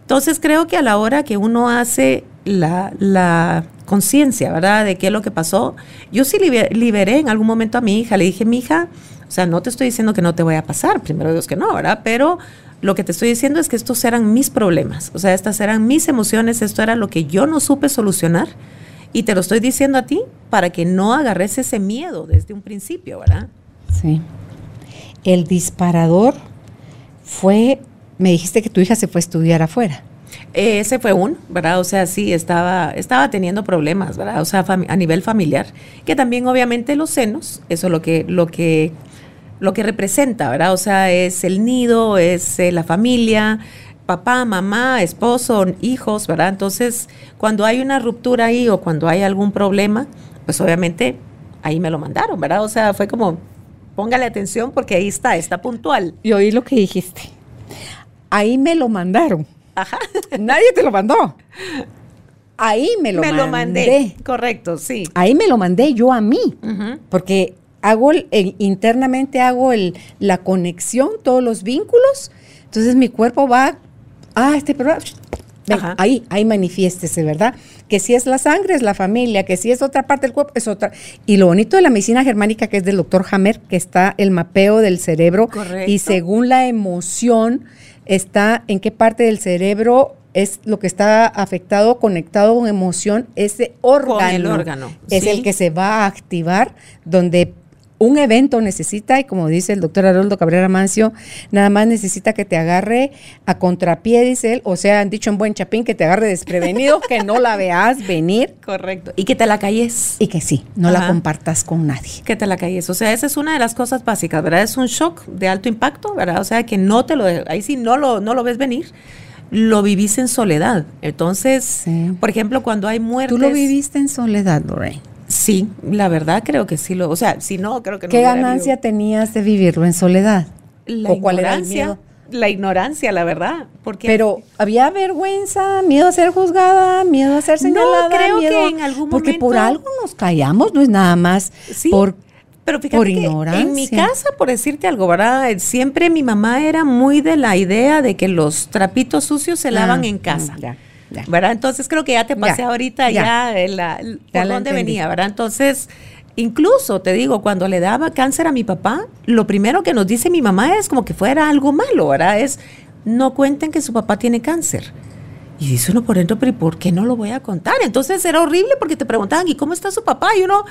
C: Entonces creo que a la hora que uno hace la, la conciencia, ¿verdad? De qué es lo que pasó, yo sí libe- liberé en algún momento a mi hija, le dije, mi hija, o sea, no te estoy diciendo que no te voy a pasar, primero Dios que no, ¿verdad? Pero lo que te estoy diciendo es que estos eran mis problemas, o sea, estas eran mis emociones, esto era lo que yo no supe solucionar. Y te lo estoy diciendo a ti para que no agarres ese miedo desde un principio, ¿verdad?
B: Sí. El disparador fue, me dijiste que tu hija se fue a estudiar afuera.
C: Eh, Ese fue un, ¿verdad? O sea, sí, estaba, estaba teniendo problemas, ¿verdad? O sea, a nivel familiar, que también obviamente los senos, eso es lo que, lo que, lo que representa, ¿verdad? O sea, es el nido, es eh, la familia, papá, mamá, esposo, hijos, ¿verdad? Entonces, cuando hay una ruptura ahí o cuando hay algún problema, pues obviamente ahí me lo mandaron, ¿verdad? O sea, fue como, póngale atención porque ahí está, está puntual.
B: Y oí lo que dijiste. Ahí me lo mandaron.
C: Ajá.
B: Nadie te lo mandó. Ahí me lo
C: me
B: mandé.
C: lo mandé. Correcto, sí.
B: Ahí me lo mandé yo a mí. Porque hago el- el- internamente hago el, la conexión, todos los vínculos. Entonces mi cuerpo va, ah, este problema. ven,
C: Ajá.
B: ahí, ahí manifiéstese, ¿verdad? Que si es la sangre, es la familia, que si es otra parte del cuerpo, es otra. Y lo bonito de la medicina germánica, que es del doctor Hammer, que está el mapeo del cerebro.
C: Correcto.
B: Y según la emoción, está en qué parte del cerebro es lo que está afectado, conectado con emoción, ese órgano,
C: el órgano,
B: es
C: sí.
B: el que se va a activar donde un evento necesita, y como dice el doctor Haroldo Cabrera Mancio, nada más necesita que te agarre a contrapié, dice él, o sea, han dicho en buen chapín, que te agarre desprevenido, que no la veas venir
C: Correcto. Y que te la calles.
B: y que sí, no la compartas con nadie.
C: Que te la calles. O sea, esa es una de las cosas básicas, ¿verdad? Es un shock de alto impacto, ¿verdad? O sea, que no te lo, ahí sí no lo, no lo ves venir. Lo vivís en soledad. Entonces,
B: Sí.
C: por ejemplo, cuando hay muertes.
B: Tú lo viviste en soledad, Lorraine.
C: Sí, la verdad creo que sí lo, o sea, si no, creo que no
B: ¿Qué ganancia tenías de vivirlo en soledad?
C: La
B: ¿O cuál era el
C: ignorancia,
B: miedo?
C: La ignorancia, la verdad. Porque
B: Pero había vergüenza, miedo a ser juzgada, miedo a ser
C: No,
B: señalada.
C: creo que en algún
B: Porque por
C: momento-
B: algo nos callamos, no es nada más
C: Sí,
B: por
C: pero fíjate
B: por
C: que en mi
B: ignorancia.
C: casa, por decirte algo, ¿verdad? Siempre mi mamá era muy de la idea de que los trapitos sucios se lavan
B: Ah,
C: en casa.
B: ya, ya.
C: ¿Verdad? Entonces creo que ya te pasé
B: Ya,
C: ahorita
B: ya.
C: ya, la- por dónde venía, ¿verdad? Entonces, incluso te digo, cuando le daba cáncer a mi papá, lo primero que nos dice mi mamá es como que fuera algo malo, ¿verdad? Es no cuenten que su papá tiene cáncer. Y dice uno por dentro, pero ¿y por qué no lo voy a contar? Entonces era horrible porque te preguntaban, ¿y cómo está su papá? Y uno,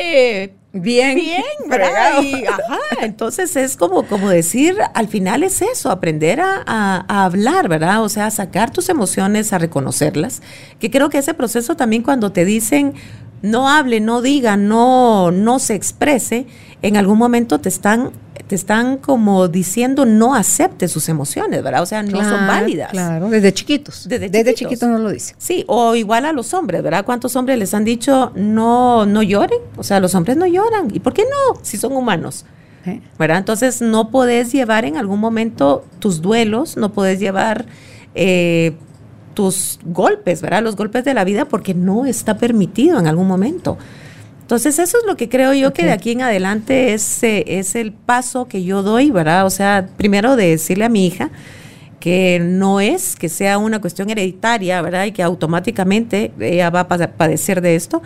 C: eh, bien, bien, ¿verdad? ajá, entonces es como, como decir, al final es eso, aprender a, a, hablar, ¿verdad? O sea, a sacar tus emociones, a reconocerlas. Que creo que ese proceso también cuando te dicen no hable, no diga, no, no se exprese, en algún momento te están te están como diciendo no acepte sus emociones, ¿verdad? O sea, no son válidas.
B: Claro, desde chiquitos. Desde, chiquitos. no lo dice.
C: Sí, o igual a los hombres, ¿verdad? ¿Cuántos hombres les han dicho no, no lloren? O sea, los hombres no lloran. ¿Y por qué no? Si son humanos. ¿Verdad? Entonces no podés llevar en algún momento tus duelos, no podés llevar eh, tus golpes, ¿verdad? Los golpes de la vida porque no está permitido en algún momento. Entonces, eso es lo que creo yo que de aquí en adelante es, eh, es el paso que yo doy, ¿verdad? O sea, primero de decirle a mi hija que no es que sea una cuestión hereditaria, ¿verdad? Y que automáticamente ella va a padecer de esto,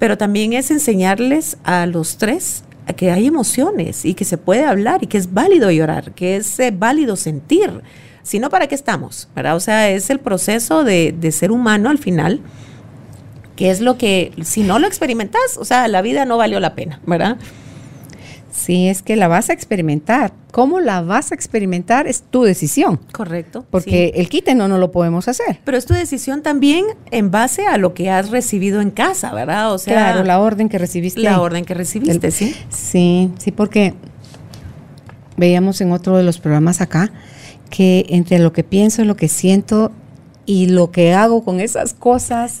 C: pero también es enseñarles a los tres que hay emociones y que se puede hablar y que es válido llorar, que es eh, válido sentir. Si no, ¿para qué estamos? ¿verdad? O sea, es el proceso de, de ser humano al final que es lo que, si no lo experimentas, o sea, la vida no valió la pena, ¿verdad?
B: Sí, es que la vas a experimentar. ¿Cómo la vas a experimentar? Es tu decisión.
C: Correcto.
B: Porque el quite no, no lo podemos hacer.
C: Pero es tu decisión también en base a lo que has recibido en casa, ¿verdad?
B: O sea, claro, la orden que recibiste.
C: La orden que recibiste, sí.
B: Sí, sí, porque veíamos en otro de los programas acá que entre lo que pienso, lo que siento y lo que hago con esas cosas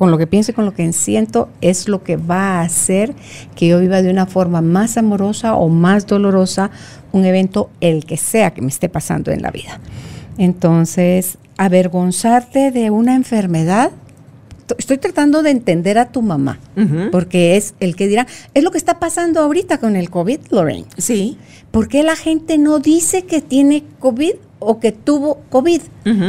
B: con lo que pienso y con lo que siento es lo que va a hacer que yo viva de una forma más amorosa o más dolorosa un evento, el que sea que me esté pasando en la vida. Entonces, avergonzarte de una enfermedad, estoy tratando de entender a tu mamá, porque es el que dirá, es lo que está pasando ahorita con el COVID, Lorraine.
C: Sí.
B: ¿Por qué la gente no dice que tiene COVID o que tuvo COVID?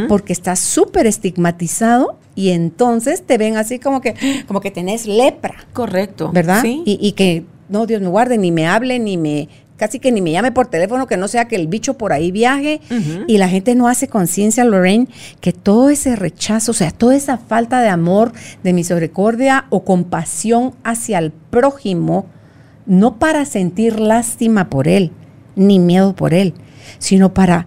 B: Porque está súper estigmatizado y entonces te ven así como que, como que tenés lepra.
C: Correcto.
B: ¿Verdad? Sí. Y, que, no, Dios me guarde, ni me hable, ni me, casi que ni me llame por teléfono, que no sea que el bicho por ahí viaje. Y la gente no hace conciencia, Lorraine, que todo ese rechazo, o sea, toda esa falta de amor, de misericordia o compasión hacia el prójimo, no para sentir lástima por él, ni miedo por él, sino para...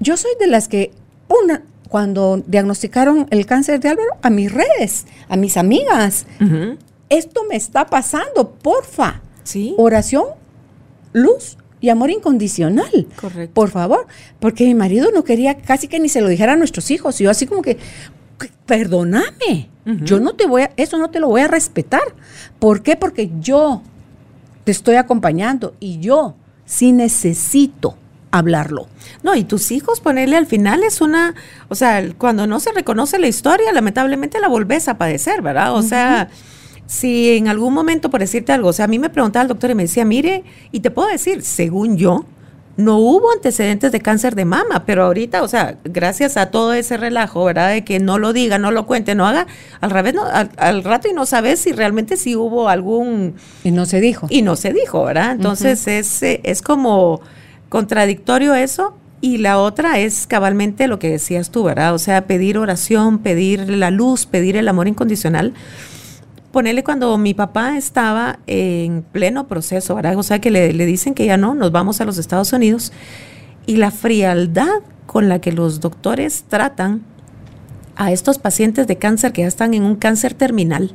B: Yo soy de las que, una, cuando diagnosticaron el cáncer de Álvaro a mis redes, a mis amigas. Esto me está pasando, porfa.
C: ¿Sí?
B: Oración, luz y amor incondicional.
C: Correcto.
B: Por favor, porque mi marido no quería casi que ni se lo dijera a nuestros hijos. Y yo así como que, perdóname, yo no te voy a, eso no te lo voy a respetar. ¿Por qué? Porque yo te estoy acompañando y yo sí necesito hablarlo.
C: No, y tus hijos ponerle al final es una, o sea, cuando no se reconoce la historia, lamentablemente la volvés a padecer, ¿verdad? O sea, si en algún momento, por decirte algo, o sea, a mí me preguntaba el doctor y me decía, mire, y te puedo decir, según yo, no hubo antecedentes de cáncer de mama, pero ahorita, o sea, gracias a todo ese relajo, ¿verdad? De que no lo diga, no lo cuente, no haga, al revés, no, al, rato y no sabes si realmente sí hubo algún...
B: Y no se dijo.
C: Y no se dijo, ¿verdad? Entonces es, es como contradictorio eso. Y la otra es cabalmente lo que decías tú, ¿verdad? O sea, pedir oración, pedir la luz, pedir el amor incondicional. Ponerle cuando mi papá estaba en pleno proceso, ¿verdad? O sea, que le, le dicen que ya no, nos vamos a los Estados Unidos. Y la frialdad con la que los doctores tratan a estos pacientes de cáncer que ya están en un cáncer terminal,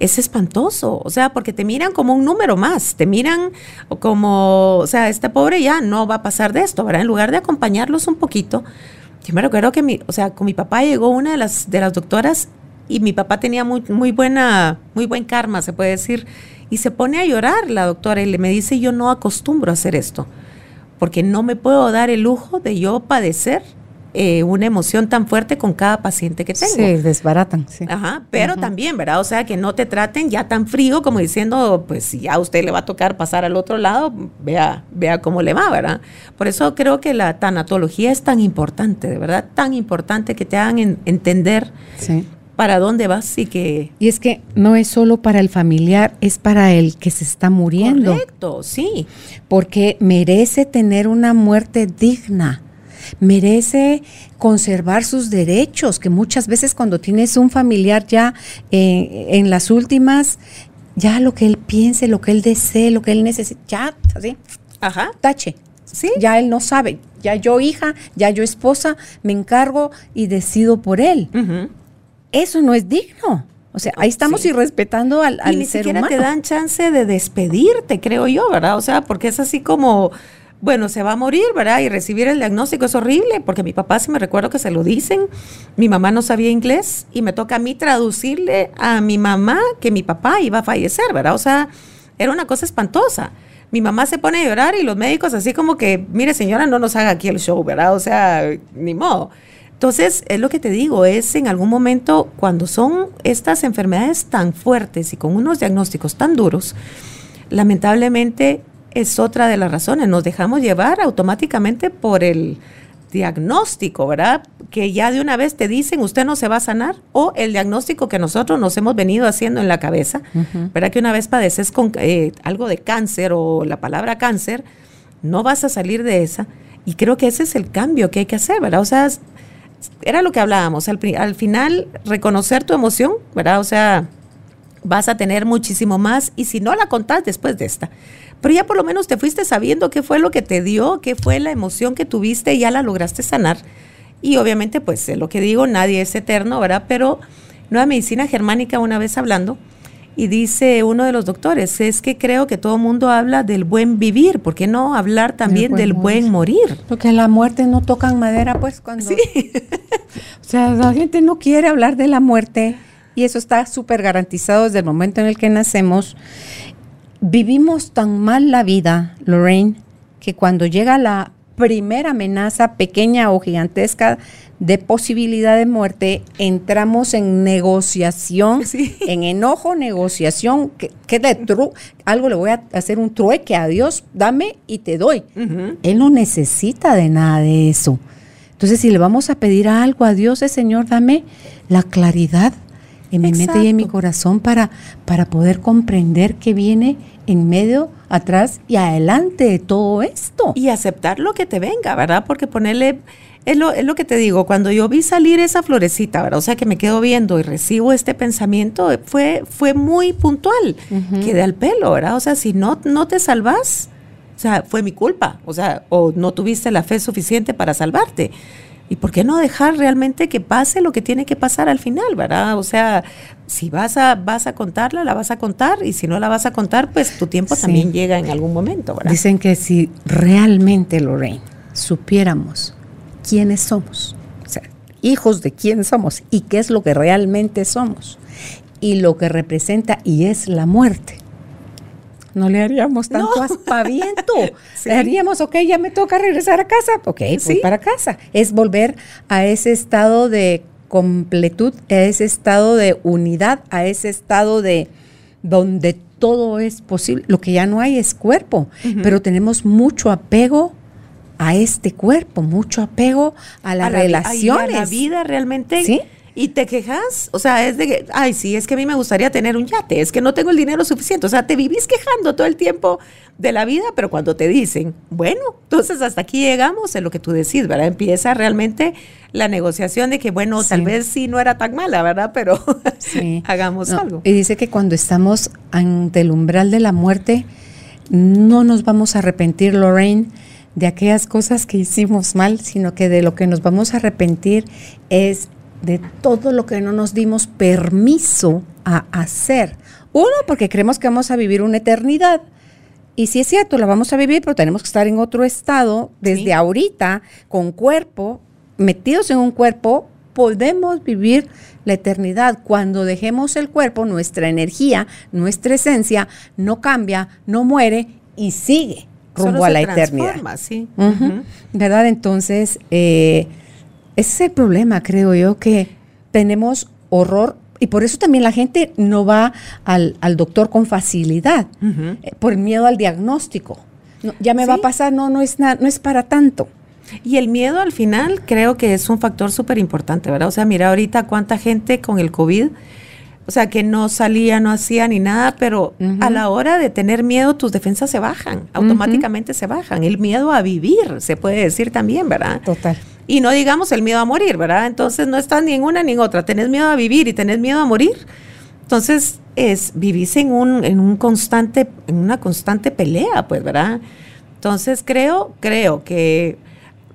C: es espantoso, o sea, porque te miran como un número más, te miran como, o sea, este pobre ya no va a pasar de esto, ¿verdad? En lugar de acompañarlos un poquito, yo me recuerdo que mi, o sea, con mi papá llegó una de las, de las doctoras y mi papá tenía muy, muy buena, muy buen karma, se puede decir, y se pone a llorar la doctora y le me dice, yo no acostumbro a hacer esto, porque no me puedo dar el lujo de yo padecer eh, una emoción tan fuerte con cada paciente que tengo.
B: Sí, desbaratan, sí.
C: Ajá, pero también, ¿verdad? O sea, que no te traten ya tan frío como diciendo, pues si ya a usted le va a tocar pasar al otro lado, vea, vea cómo le va, ¿verdad? Por eso creo que la tanatología es tan importante, de verdad, tan importante que te hagan entender para dónde vas y que...
B: Y es que no es solo para el familiar, es para el que se está muriendo.
C: Correcto, sí.
B: Porque merece tener una muerte digna merece conservar sus derechos, que muchas veces cuando tienes un familiar ya eh, en las últimas, ya lo que él piense, lo que él desee, lo que él necesite, ya, así,
C: Ajá.
B: tache.
C: Sí.
B: Ya él no sabe, ya yo hija, ya yo esposa, me encargo y decido por él. Eso no es digno. O sea, ahí estamos
C: Sí.
B: irrespetando al,
C: y
B: al
C: ni
B: ser
C: siquiera
B: humano.
C: te dan chance de despedirte, creo yo, ¿verdad? O sea, porque es así como, bueno, se va a morir, ¿verdad? Y recibir el diagnóstico es horrible, porque mi papá, sí me recuerdo que se lo dicen, mi mamá no sabía inglés y me toca a mí traducirle a mi mamá que mi papá iba a fallecer, ¿verdad? O sea, era una cosa espantosa. Mi mamá se pone a llorar y los médicos así como que, mire señora, no nos haga aquí el show, ¿verdad? O sea, ni modo. Entonces, es lo que te digo, es en algún momento cuando son estas enfermedades tan fuertes y con unos diagnósticos tan duros, lamentablemente es otra de las razones. Nos dejamos llevar automáticamente por el diagnóstico, ¿verdad? Que ya de una vez te dicen usted no se va a sanar o el diagnóstico que nosotros nos hemos venido haciendo en la cabeza, ¿verdad? Que una vez padeces con eh, algo de cáncer o la palabra cáncer, no vas a salir de esa. Y creo que ese es el cambio que hay que hacer, ¿verdad? O sea, era lo que hablábamos, al, al final reconocer tu emoción, ¿verdad? O sea, vas a tener muchísimo más y si no la contás después de esta. Pero ya por lo menos te fuiste sabiendo qué fue lo que te dio, qué fue la emoción que tuviste y ya la lograste sanar. Y obviamente, pues eh, lo que digo, nadie es eterno, ¿verdad? Pero Nueva Medicina Germánica una vez hablando y dice uno de los doctores, es que creo que todo el mundo habla del buen vivir, ¿por qué no hablar también
B: buen
C: del buen morir?
B: Porque la muerte no tocan madera, pues cuando... O sea, la gente no quiere hablar de la muerte y eso está súper garantizado desde el momento en el que nacemos. Vivimos tan mal la vida, Lorraine, que cuando llega la primera amenaza, pequeña o gigantesca, de posibilidad de muerte, entramos en negociación,
C: Sí.
B: en enojo, negociación, que, que de tru- algo le voy a hacer un trueque a Dios, dame y te doy. Él no necesita de nada de eso. Entonces, si le vamos a pedir algo a Dios, es Señor, dame la claridad en mi mente y en mi
C: Exacto.
B: corazón para, para poder comprender qué viene en medio, atrás y adelante de todo esto.
C: y aceptar lo que te venga, ¿verdad? Porque ponerle, es lo, es lo que te digo, cuando yo vi salir esa florecita, ¿verdad? O sea, que me quedo viendo y recibo este pensamiento, fue, fue muy puntual, quedé al pelo, ¿verdad? O sea, si no, no te salvas, o sea, fue mi culpa, o sea, o no tuviste la fe suficiente para salvarte. ¿Y por qué no dejar realmente que pase lo que tiene que pasar al final, verdad? O sea, si vas a, vas a contarla, la vas a contar, y si no la vas a contar, pues tu tiempo
B: Sí.
C: también llega en algún momento, ¿verdad?
B: Dicen que si realmente, Lorraine, supiéramos quiénes somos, o sea, hijos de quién somos y qué es lo que realmente somos y lo que representa y es la muerte. No le haríamos tanto
C: No.
B: aspaviento.
C: Sí.
B: Le haríamos, ok, ya me toca regresar a casa. Ok, voy
C: Sí.
B: para casa. Es volver a ese estado de completud, a ese estado de unidad, a ese estado de donde todo es posible. Lo que ya no hay es cuerpo, pero tenemos mucho apego a este cuerpo, mucho apego a las
C: a la
B: relaciones.
C: a la vida realmente.
B: ¿Sí?
C: Y te quejas, o sea, es de que, ay, sí, es que a mí me gustaría tener un yate, es que no tengo el dinero suficiente, o sea, te vivís quejando todo el tiempo de la vida, pero cuando te dicen, bueno, entonces hasta aquí llegamos, es lo que tú decís, ¿verdad? Empieza realmente la negociación de que, bueno,
B: Sí.
C: tal vez sí no era tan mala, ¿verdad? Pero
B: Sí.
C: hagamos
B: No,
C: algo.
B: Y dice que cuando estamos ante el umbral de la muerte, no nos vamos a arrepentir, Lorraine, de aquellas cosas que hicimos mal, sino que de lo que nos vamos a arrepentir es de todo lo que no nos dimos permiso a hacer. Uno, porque creemos que vamos a vivir una eternidad. Y sí es cierto, la vamos a vivir, pero tenemos que estar en otro estado desde
C: Sí.
B: ahorita, con cuerpo, metidos en un cuerpo, podemos vivir la eternidad. Cuando dejemos el cuerpo, nuestra energía, nuestra esencia no cambia, no muere y sigue rumbo
C: Solo
B: a
C: se
B: la eternidad.
C: Sí.
B: ¿Verdad? Entonces, eh, ese es el problema, creo yo, que tenemos horror y por eso también la gente no va al, al doctor con facilidad, eh, por miedo al diagnóstico. No, ya me va a pasar, no, no es, na- no es para tanto.
C: Y el miedo al final creo que es un factor súper importante, ¿verdad? O sea, mira ahorita cuánta gente con el COVID, o sea, que no salía, no hacía ni nada, pero a la hora de tener miedo, tus defensas se bajan, automáticamente se bajan. El miedo a vivir, se puede decir también, ¿verdad?
B: Total.
C: Y no digamos el miedo a morir, ¿verdad? Entonces no estás ni en una ni en otra, tenés miedo a vivir y tenés miedo a morir. Entonces, es, vivís en un, en un constante, en una constante pelea, pues, ¿verdad? Entonces creo, creo que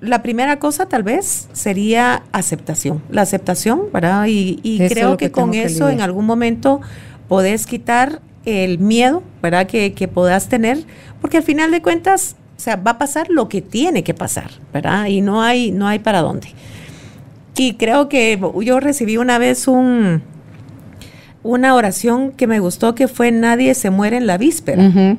C: la primera cosa tal vez sería aceptación, la aceptación, ¿verdad? Y, creo que, con eso en algún momento podés quitar el miedo, ¿verdad? Que, que puedas tener, porque al final de cuentas, o sea, va a pasar lo que tiene que pasar, ¿verdad? Y no hay, no hay para dónde. Y creo que yo recibí una vez un, una oración que me gustó que fue Nadie se muere en la víspera.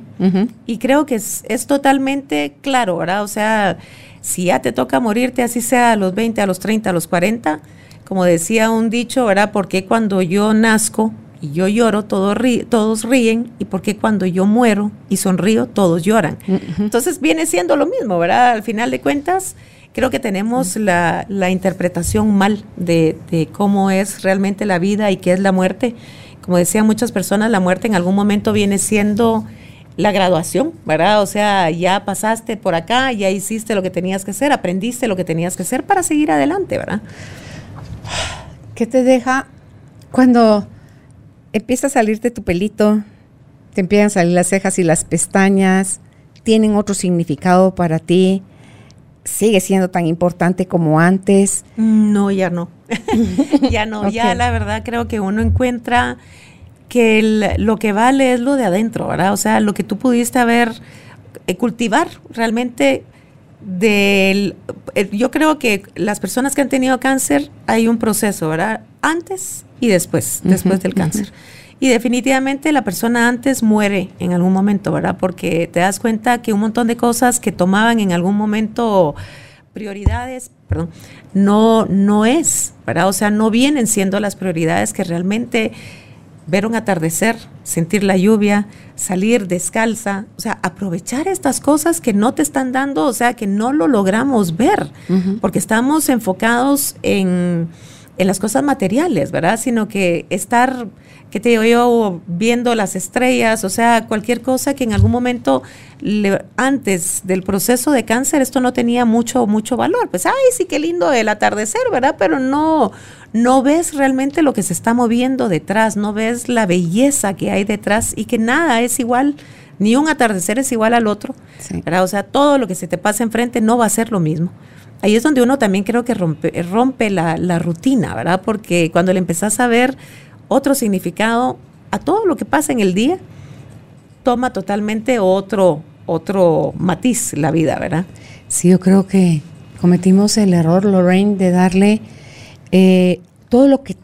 C: Y creo que es, es, totalmente claro, ¿verdad? O sea, si ya te toca morirte, así sea a los 20, a los 30, a los 40, como decía un dicho, ¿verdad? Porque cuando yo nazco y yo lloro, todos, todos ríen, y porque cuando yo muero y sonrío, todos lloran. Entonces viene siendo lo mismo, ¿verdad? Al final de cuentas, creo que tenemos la, interpretación mal de, de, cómo es realmente la vida y qué es la muerte. Como decían muchas personas, la muerte en algún momento viene siendo la graduación, ¿verdad? O sea, ya pasaste por acá, ya hiciste lo que tenías que hacer, aprendiste lo que tenías que hacer para seguir adelante, ¿verdad?
B: ¿Qué te deja cuando empieza a salirte tu pelito, te empiezan a salir las cejas y las pestañas, tienen otro significado para ti? ¿Sigue siendo tan importante como antes?
C: No, ya no. ya no, ya la verdad creo que uno encuentra que lo que vale es lo de adentro, ¿verdad? O sea, lo que tú pudiste haber eh, cultivar realmente del eh, yo creo que las personas que han tenido cáncer hay un proceso, ¿verdad? Antes y después, después del cáncer. Y definitivamente la persona antes muere en algún momento, ¿verdad? Porque te das cuenta que un montón de cosas que tomaban en algún momento prioridades, perdón, no no es, ¿verdad? O sea, no vienen siendo las prioridades que realmente ver un atardecer, sentir la lluvia, salir descalza, o sea, aprovechar estas cosas que no te están dando, o sea, que no lo logramos ver, porque estamos enfocados en, en, las cosas materiales, ¿verdad? Sino que estar, que te digo yo, viendo las estrellas, o sea, cualquier cosa que en algún momento, antes del proceso de cáncer, esto no tenía mucho, mucho valor. Pues, ay, sí, qué lindo el atardecer, ¿verdad? Pero no, no ves realmente lo que se está moviendo detrás, no ves la belleza que hay detrás y que nada es igual, ni un atardecer es igual al otro. O sea, todo lo que se te pasa enfrente no va a ser lo mismo. Ahí es donde uno también creo que rompe, rompe la, la rutina, ¿verdad? Porque cuando le empezás a ver otro significado a todo lo que pasa en el día, toma totalmente otro, otro matiz la vida, ¿verdad?
B: Sí, yo creo que cometimos el error, Lorraine, de darle eh, todo lo que,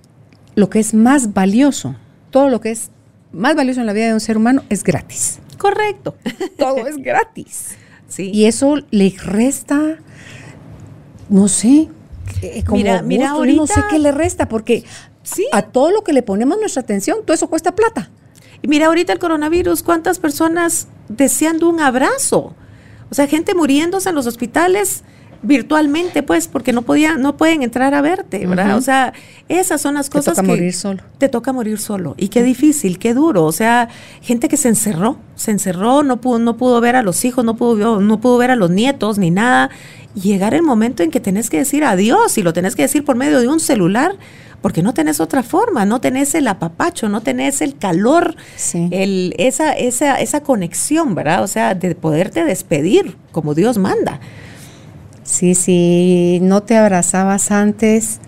B: lo que es más valioso, todo lo que es más valioso en la vida de un ser humano es gratis.
C: Correcto.
B: Todo es gratis. Sí. Y eso le resta, no sé, eh, como mira, mira ahorita, no sé qué le resta, porque ¿sí? a todo lo que le ponemos nuestra atención, todo eso cuesta plata.
C: Y mira ahorita el coronavirus, cuántas personas deseando un abrazo. O sea, gente muriéndose en los hospitales virtualmente, pues, porque no podía, no pueden entrar a verte, ¿verdad? O sea, esas son las cosas
B: te
C: toca
B: morir solo.
C: Te toca morir solo. Y qué difícil, qué duro. O sea, gente que se encerró, se encerró, no pudo, no pudo ver a los hijos, no pudo, no pudo ver a los nietos, ni nada. Y llegar el momento en que tenés que decir adiós y lo tenés que decir por medio de un celular porque no tenés otra forma, no tenés el apapacho, no tenés el calor, el, esa, esa, esa conexión, ¿verdad? O sea, de poderte despedir como Dios manda.
B: Sí, si no te abrazabas antes,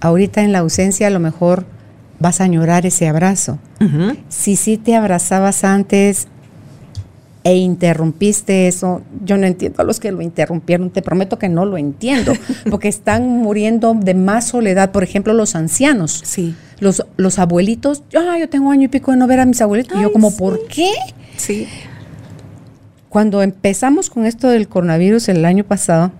B: ahorita en la ausencia a lo mejor vas a añorar ese abrazo. Si sí te abrazabas antes e interrumpiste eso, yo no entiendo a los que lo interrumpieron, te prometo que no lo entiendo, porque están muriendo de más soledad, por ejemplo, los ancianos.
C: Sí.
B: Los, los abuelitos, ah, yo tengo año y pico de no ver a mis abuelitos, y yo como, ¿por qué?
C: Sí.
B: Cuando empezamos con esto del coronavirus el año pasado,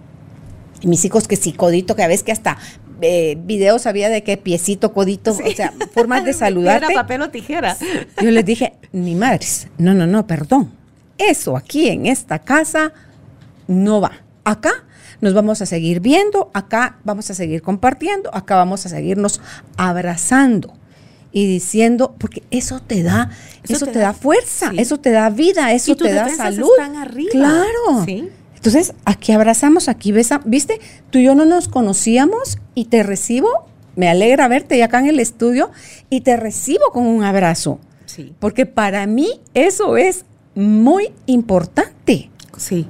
B: y mis hijos que sí, codito, que a veces que hasta eh, videos había de que piecito, codito, o sea, formas de saludarte.
C: Era papel o tijera.
B: Yo les dije, ni madres, no, no, no, perdón. Eso aquí en esta casa no va. Acá nos vamos a seguir viendo, acá vamos a seguir compartiendo, acá vamos a seguirnos abrazando y diciendo, porque eso te da, eso, te, da, fuerza, eso te da vida, eso te da salud.
C: Están arriba.
B: Claro. ¿Sí? Entonces, aquí abrazamos, aquí besamos. ¿Viste? Tú y yo no nos conocíamos y te recibo. Me alegra verte ya acá en el estudio y te recibo con un abrazo. Sí. Porque para mí eso es muy importante.
C: Sí.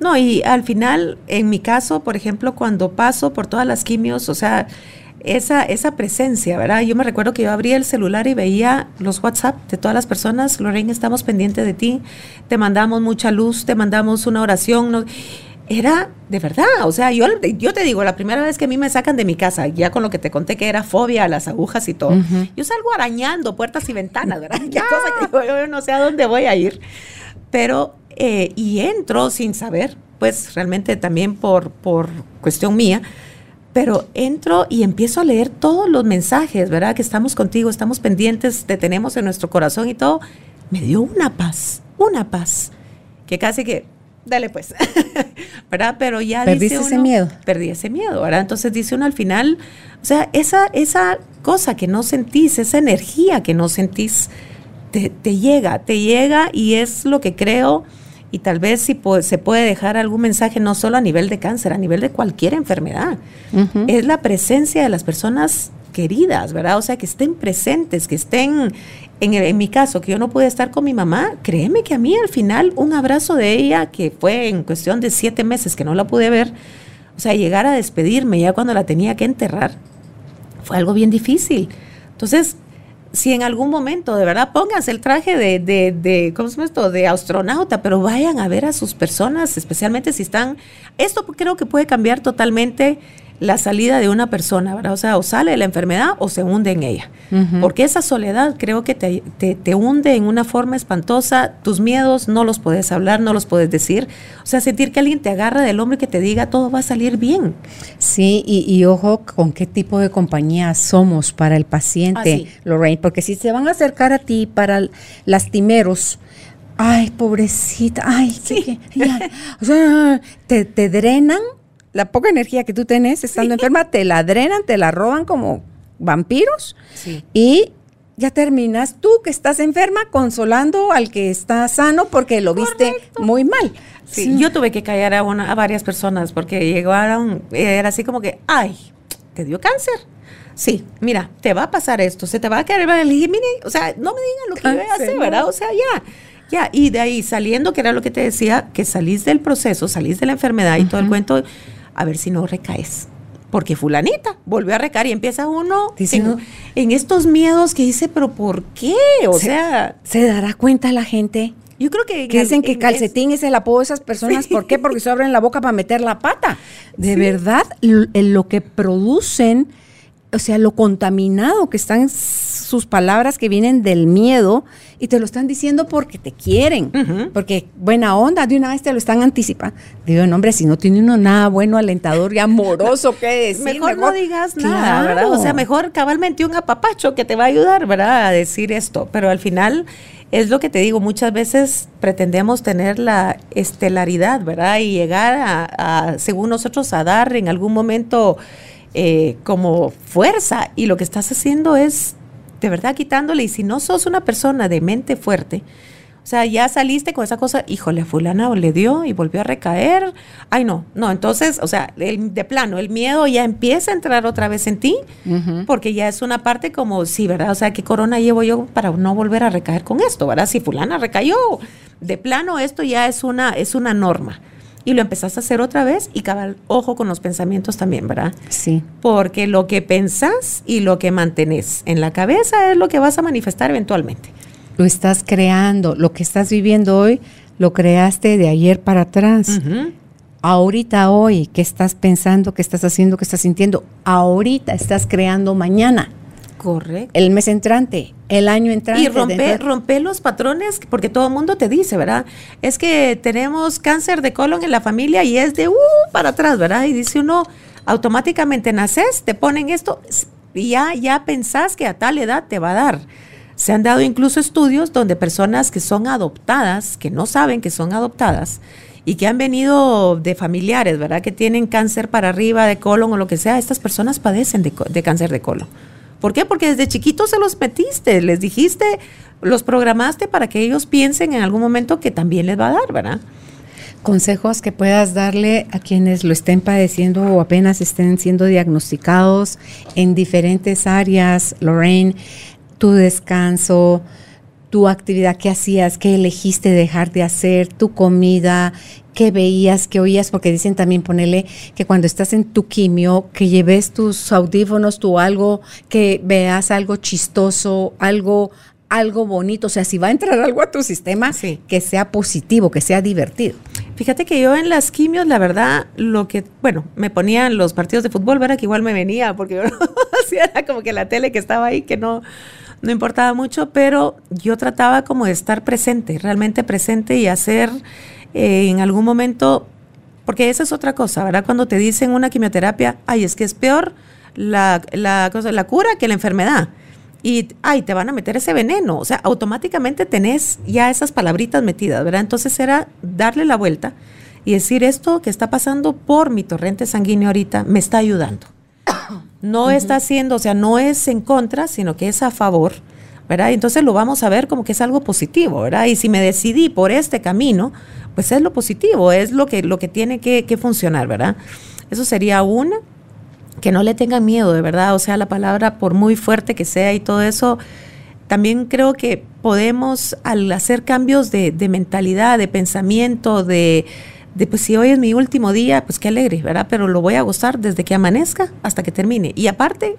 C: No, y al final, en mi caso, por ejemplo, cuando paso por todas las quimios, o sea, esa, esa presencia, ¿verdad? Yo me recuerdo que yo abría el celular y veía los WhatsApp de todas las personas, Lorraine, estamos pendientes de ti, te mandamos mucha luz, te mandamos una oración. Era de verdad, o sea, yo, yo te digo, la primera vez que a mí me sacan de mi casa, ya con lo que te conté que era fobia a las agujas y todo, yo salgo arañando puertas y ventanas, ¿verdad? Qué cosa que yo, no sé a dónde voy a ir, pero, eh, y entro sin saber, pues realmente también por, por cuestión mía, pero entro y empiezo a leer todos los mensajes, ¿verdad? Que estamos contigo, estamos pendientes, te tenemos en nuestro corazón y todo. Me dio una paz, una paz, que casi que, dale pues, ¿verdad? Pero ya
B: Perdiste ese miedo.
C: Perdí ese miedo, ¿verdad? Entonces dice uno al final, o sea, esa, esa cosa que no sentís, esa energía que no sentís, te, te llega, te llega y es lo que creo y tal vez si se puede dejar algún mensaje no solo a nivel de cáncer, a nivel de cualquier enfermedad. Es la presencia de las personas queridas, ¿verdad? O sea, que estén presentes, que estén, en, en, mi caso, que yo no pude estar con mi mamá, créeme que a mí al final un abrazo de ella, que fue en cuestión de siete meses que no la pude ver, o sea, llegar a despedirme ya cuando la tenía que enterrar, fue algo bien difícil. Entonces, si en algún momento, de verdad, pónganse el traje de, de, de, ¿cómo se llama esto? De astronauta, pero vayan a ver a sus personas, especialmente si están, esto creo que puede cambiar totalmente la salida de una persona, ¿verdad? O sea, o sale de la enfermedad o se hunde en ella. Porque esa soledad creo que te, te, hunde en una forma espantosa. Tus miedos no los puedes hablar, no los puedes decir. O sea, sentir que alguien te agarra del hombro y que te diga todo va a salir bien.
B: Sí, y, ojo con qué tipo de compañía somos para el paciente, ah, Lorraine, porque si se van a acercar a ti para lastimeros, ay, pobrecita, ay, sí. o sea, te, te drenan la poca energía que tú tenés estando enferma, te la drenan, te la roban como vampiros y ya terminas tú que estás enferma consolando al que está sano porque lo viste muy mal.
C: Sí, yo tuve que callar a, una, a varias personas porque llegaron, era así como que, ay, te dio cáncer. Sí, mira, te va a pasar esto, se te va a caer el mire, o sea, no me digan lo que voy a hacer, ¿verdad? O sea, ya, ya, y de ahí saliendo, que era lo que te decía, que salís del proceso, salís de la enfermedad y todo el cuento, a ver si no recaes. Porque fulanita volvió a recaer y empieza uno en, estos miedos que dice, pero ¿por qué? O sea...
B: ¿Se dará cuenta la gente?
C: Yo creo que...
B: Que dicen que calcetín es, el apodo de esas personas. ¿Por qué? Porque se abren la boca para meter la pata. De verdad, lo que producen o sea, lo contaminado que están sus palabras que vienen del miedo y te lo están diciendo porque te quieren, porque buena onda, de una vez te lo están anticipando. Digo, no, hombre, si no tiene uno nada bueno, alentador y amoroso que decir.
C: mejor, no digas nada, ¿verdad? O sea, mejor cabalmente un apapacho que te va a ayudar, ¿verdad? A decir esto, pero al final es lo que te digo, muchas veces pretendemos tener la estelaridad, ¿verdad? Y llegar a según nosotros, a dar en algún momento eh, como fuerza y lo que estás haciendo es de verdad quitándole y si no sos una persona de mente fuerte, o sea, ya saliste con esa cosa, híjole, fulana le dio y volvió a recaer. Ay, no, no, entonces, o sea, de plano, el miedo ya empieza a entrar otra vez en ti, porque ya es una parte como, sí, ¿verdad? O sea, ¿qué corona llevo yo para no volver a recaer con esto, ¿verdad? Si fulana recayó, de plano esto ya es una, es una norma y lo empezaste a hacer otra vez y cabal, ojo con los pensamientos también, ¿verdad?
B: Sí.
C: Porque lo que pensás y lo que mantenés en la cabeza es lo que vas a manifestar eventualmente.
B: Lo estás creando, lo que estás viviendo hoy lo creaste de ayer para atrás. Ahorita, hoy, ¿qué estás pensando, qué estás haciendo, qué estás sintiendo? Ahorita estás creando mañana.
C: Correcto.
B: El mes entrante, el año entrante.
C: Y romper, los patrones, porque todo el mundo te dice, ¿verdad? Es que tenemos cáncer de colon en la familia y es de uh para atrás, ¿verdad? Y dice uno, automáticamente naces, te ponen esto y ya, ya pensás que a tal edad te va a dar. Se han dado incluso estudios donde personas que son adoptadas, que no saben que son adoptadas, y que han venido de familiares, ¿verdad? Que tienen cáncer para arriba de colon o lo que sea, estas personas padecen de, de cáncer de colon. ¿Por qué? Porque desde chiquitos se los metiste, les dijiste, los programaste para que ellos piensen en algún momento que también les va a dar, ¿verdad?
B: Consejos que puedas darle a quienes lo estén padeciendo o apenas estén siendo diagnosticados en diferentes áreas, Lorraine, tu descanso, tu actividad, qué hacías, qué elegiste dejar de hacer, tu comida, qué veías, qué oías, porque dicen también ponerle que cuando estás en tu quimio, que lleves tus audífonos, tu algo, que veas algo chistoso, algo, algo bonito. O sea, si va a entrar algo a tu sistema, que sea positivo, que sea divertido.
C: Fíjate que yo en las quimios, la verdad, lo que, bueno, me ponían los partidos de fútbol, ¿verdad? Que igual me venía, porque yo era como que la tele que estaba ahí, que no, no importaba mucho, pero yo trataba como de estar presente, realmente presente y hacer eh, en algún momento, porque esa es otra cosa, ¿verdad? Cuando te dicen una quimioterapia, ay, es que es peor la, la, cosa, la cura que la enfermedad y, ay, te van a meter ese veneno. O sea, automáticamente tenés ya esas palabritas metidas, ¿verdad? Entonces era darle la vuelta y decir esto que está pasando por mi torrente sanguíneo ahorita me está ayudando. No está haciendo, o sea, no es en contra, sino que es a favor, ¿verdad? Entonces lo vamos a ver como que es algo positivo, ¿verdad? Y si me decidí por este camino, pues es lo positivo, es lo que, lo que tiene que, que funcionar, ¿verdad? Eso sería una que no le tengan miedo, de verdad. O sea, la palabra, por muy fuerte que sea y todo eso, también creo que podemos, al hacer cambios de, mentalidad, de pensamiento, de, de, pues si hoy es mi último día, pues qué alegre, ¿verdad? Pero lo voy a gozar desde que amanezca hasta que termine. Y aparte,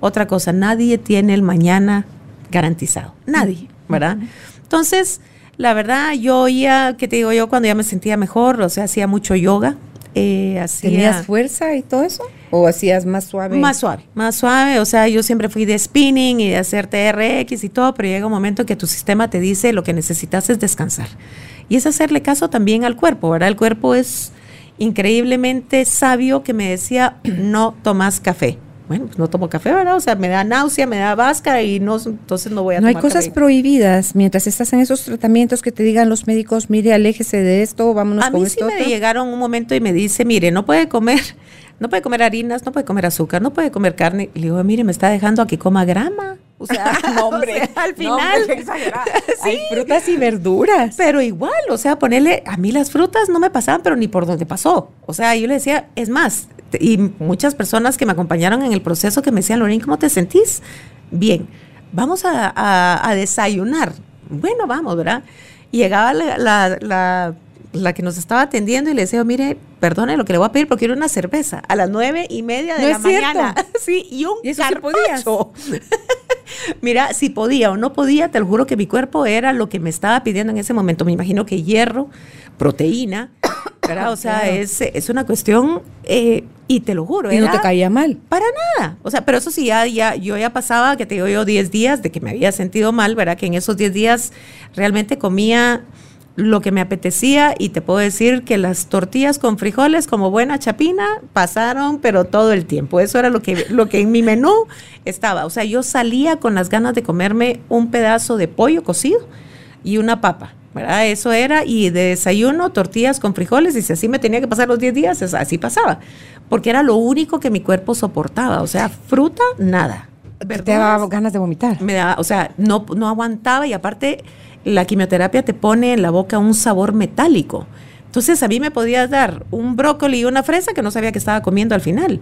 C: otra cosa, nadie tiene el mañana garantizado. Nadie, ¿verdad? Entonces, la verdad, yo oía, que te digo yo, cuando ya me sentía mejor, o sea, hacía mucho yoga.
B: Eh, ¿Tenías fuerza y todo eso? ¿O hacías más suave?
C: Más suave, más suave. O sea, yo siempre fui de spinning y de hacer TRX y todo, pero llega un momento que tu sistema te dice lo que necesitas es descansar. Y es hacerle caso también al cuerpo, ¿verdad? El cuerpo es increíblemente sabio que me decía, no tomas café. Bueno, pues no tomo café, ¿verdad? O sea, me da náusea, me da vasca y no, entonces no voy a
B: no
C: tomar
B: No hay cosas prohibidas mientras estás en esos tratamientos que te digan los médicos, mire, aléjese de esto, vámonos
C: a mí sí me llegaron un momento y me dice, mire, no puede comer no puede comer harinas, no puede comer azúcar, no puede comer carne. Y le digo, mire, me está dejando a que coma grama.
B: O sea, no, hombre, al final. Hay frutas y verduras.
C: Pero igual, o sea, ponerle, a mí las frutas no me pasaban, pero ni por donde pasó. O sea, yo le decía, es más, y muchas personas que me acompañaron en el proceso que me decían, Lorín, ¿cómo te sentís? Bien, vamos a, desayunar. Bueno, vamos, ¿verdad? Y llegaba la la que nos estaba atendiendo y le decía, mire, perdone lo que le voy a pedir porque quiero una cerveza a las nueve y media de la mañana.
B: Sí, y un ¿Y
C: Mira, si podía o no podía, te lo juro que mi cuerpo era lo que me estaba pidiendo en ese momento. Me imagino que hierro, proteína, ¿verdad? O sea, es, es, una cuestión, eh, y te lo juro.
B: Y no te caía mal.
C: Para nada. O sea, pero eso sí, ya, ya, yo ya pasaba, que te digo yo, 10 días de que me había sentido mal, ¿verdad? Que en esos 10 días realmente comía lo que me apetecía y te puedo decir que las tortillas con frijoles como buena chapina pasaron pero todo el tiempo. Eso era lo que, lo que en mi menú estaba. O sea, yo salía con las ganas de comerme un pedazo de pollo cocido y una papa. ¿verdad? Eso era, y de desayuno, tortillas con frijoles, y si así me tenía que pasar los 10 días, así pasaba, porque era lo único que mi cuerpo soportaba, o sea, fruta, nada.
B: Te daba ganas de vomitar.
C: Me daba, o sea, no, no aguantaba, y aparte la quimioterapia te pone en la boca un sabor metálico. Entonces a mí me podías dar un brócoli y una fresa que no sabía que estaba comiendo al final.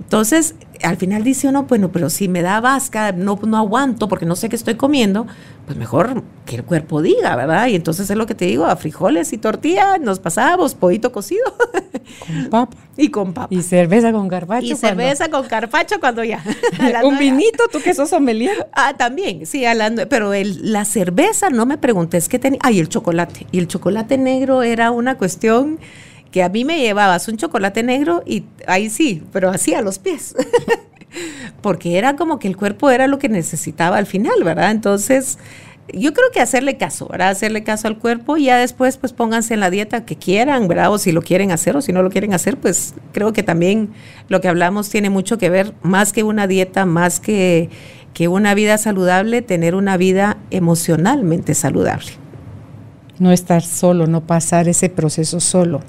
C: Entonces, al final dice uno, bueno, pero si me da vasca, no, no aguanto porque no sé qué estoy comiendo, pues mejor que el cuerpo diga, ¿verdad? Y entonces es lo que te digo, a frijoles y tortilla nos pasábamos, pollito cocido.
B: Con papa.
C: Y con papa.
B: Y cerveza con carpacho.
C: Y cerveza con carpacho cuando ya.
B: Un vinito, tú que sos sommelier.
C: Ah, también, sí, hablando, pero el, la cerveza, no me preguntes qué tenía. Ay, el chocolate. Y el chocolate negro era una cuestión que a mí me llevabas un chocolate negro y ahí sí, pero así a los pies. Porque era como que el cuerpo era lo que necesitaba al final, ¿verdad? Entonces, yo creo que hacerle caso, ¿verdad? Hacerle caso al cuerpo y ya después pues pónganse en la dieta que quieran, ¿verdad? O si lo quieren hacer o si no lo quieren hacer, pues creo que también lo que hablamos tiene mucho que ver, más que una dieta, más que, que una vida saludable, tener una vida emocionalmente saludable.
B: No estar solo, no pasar ese proceso solo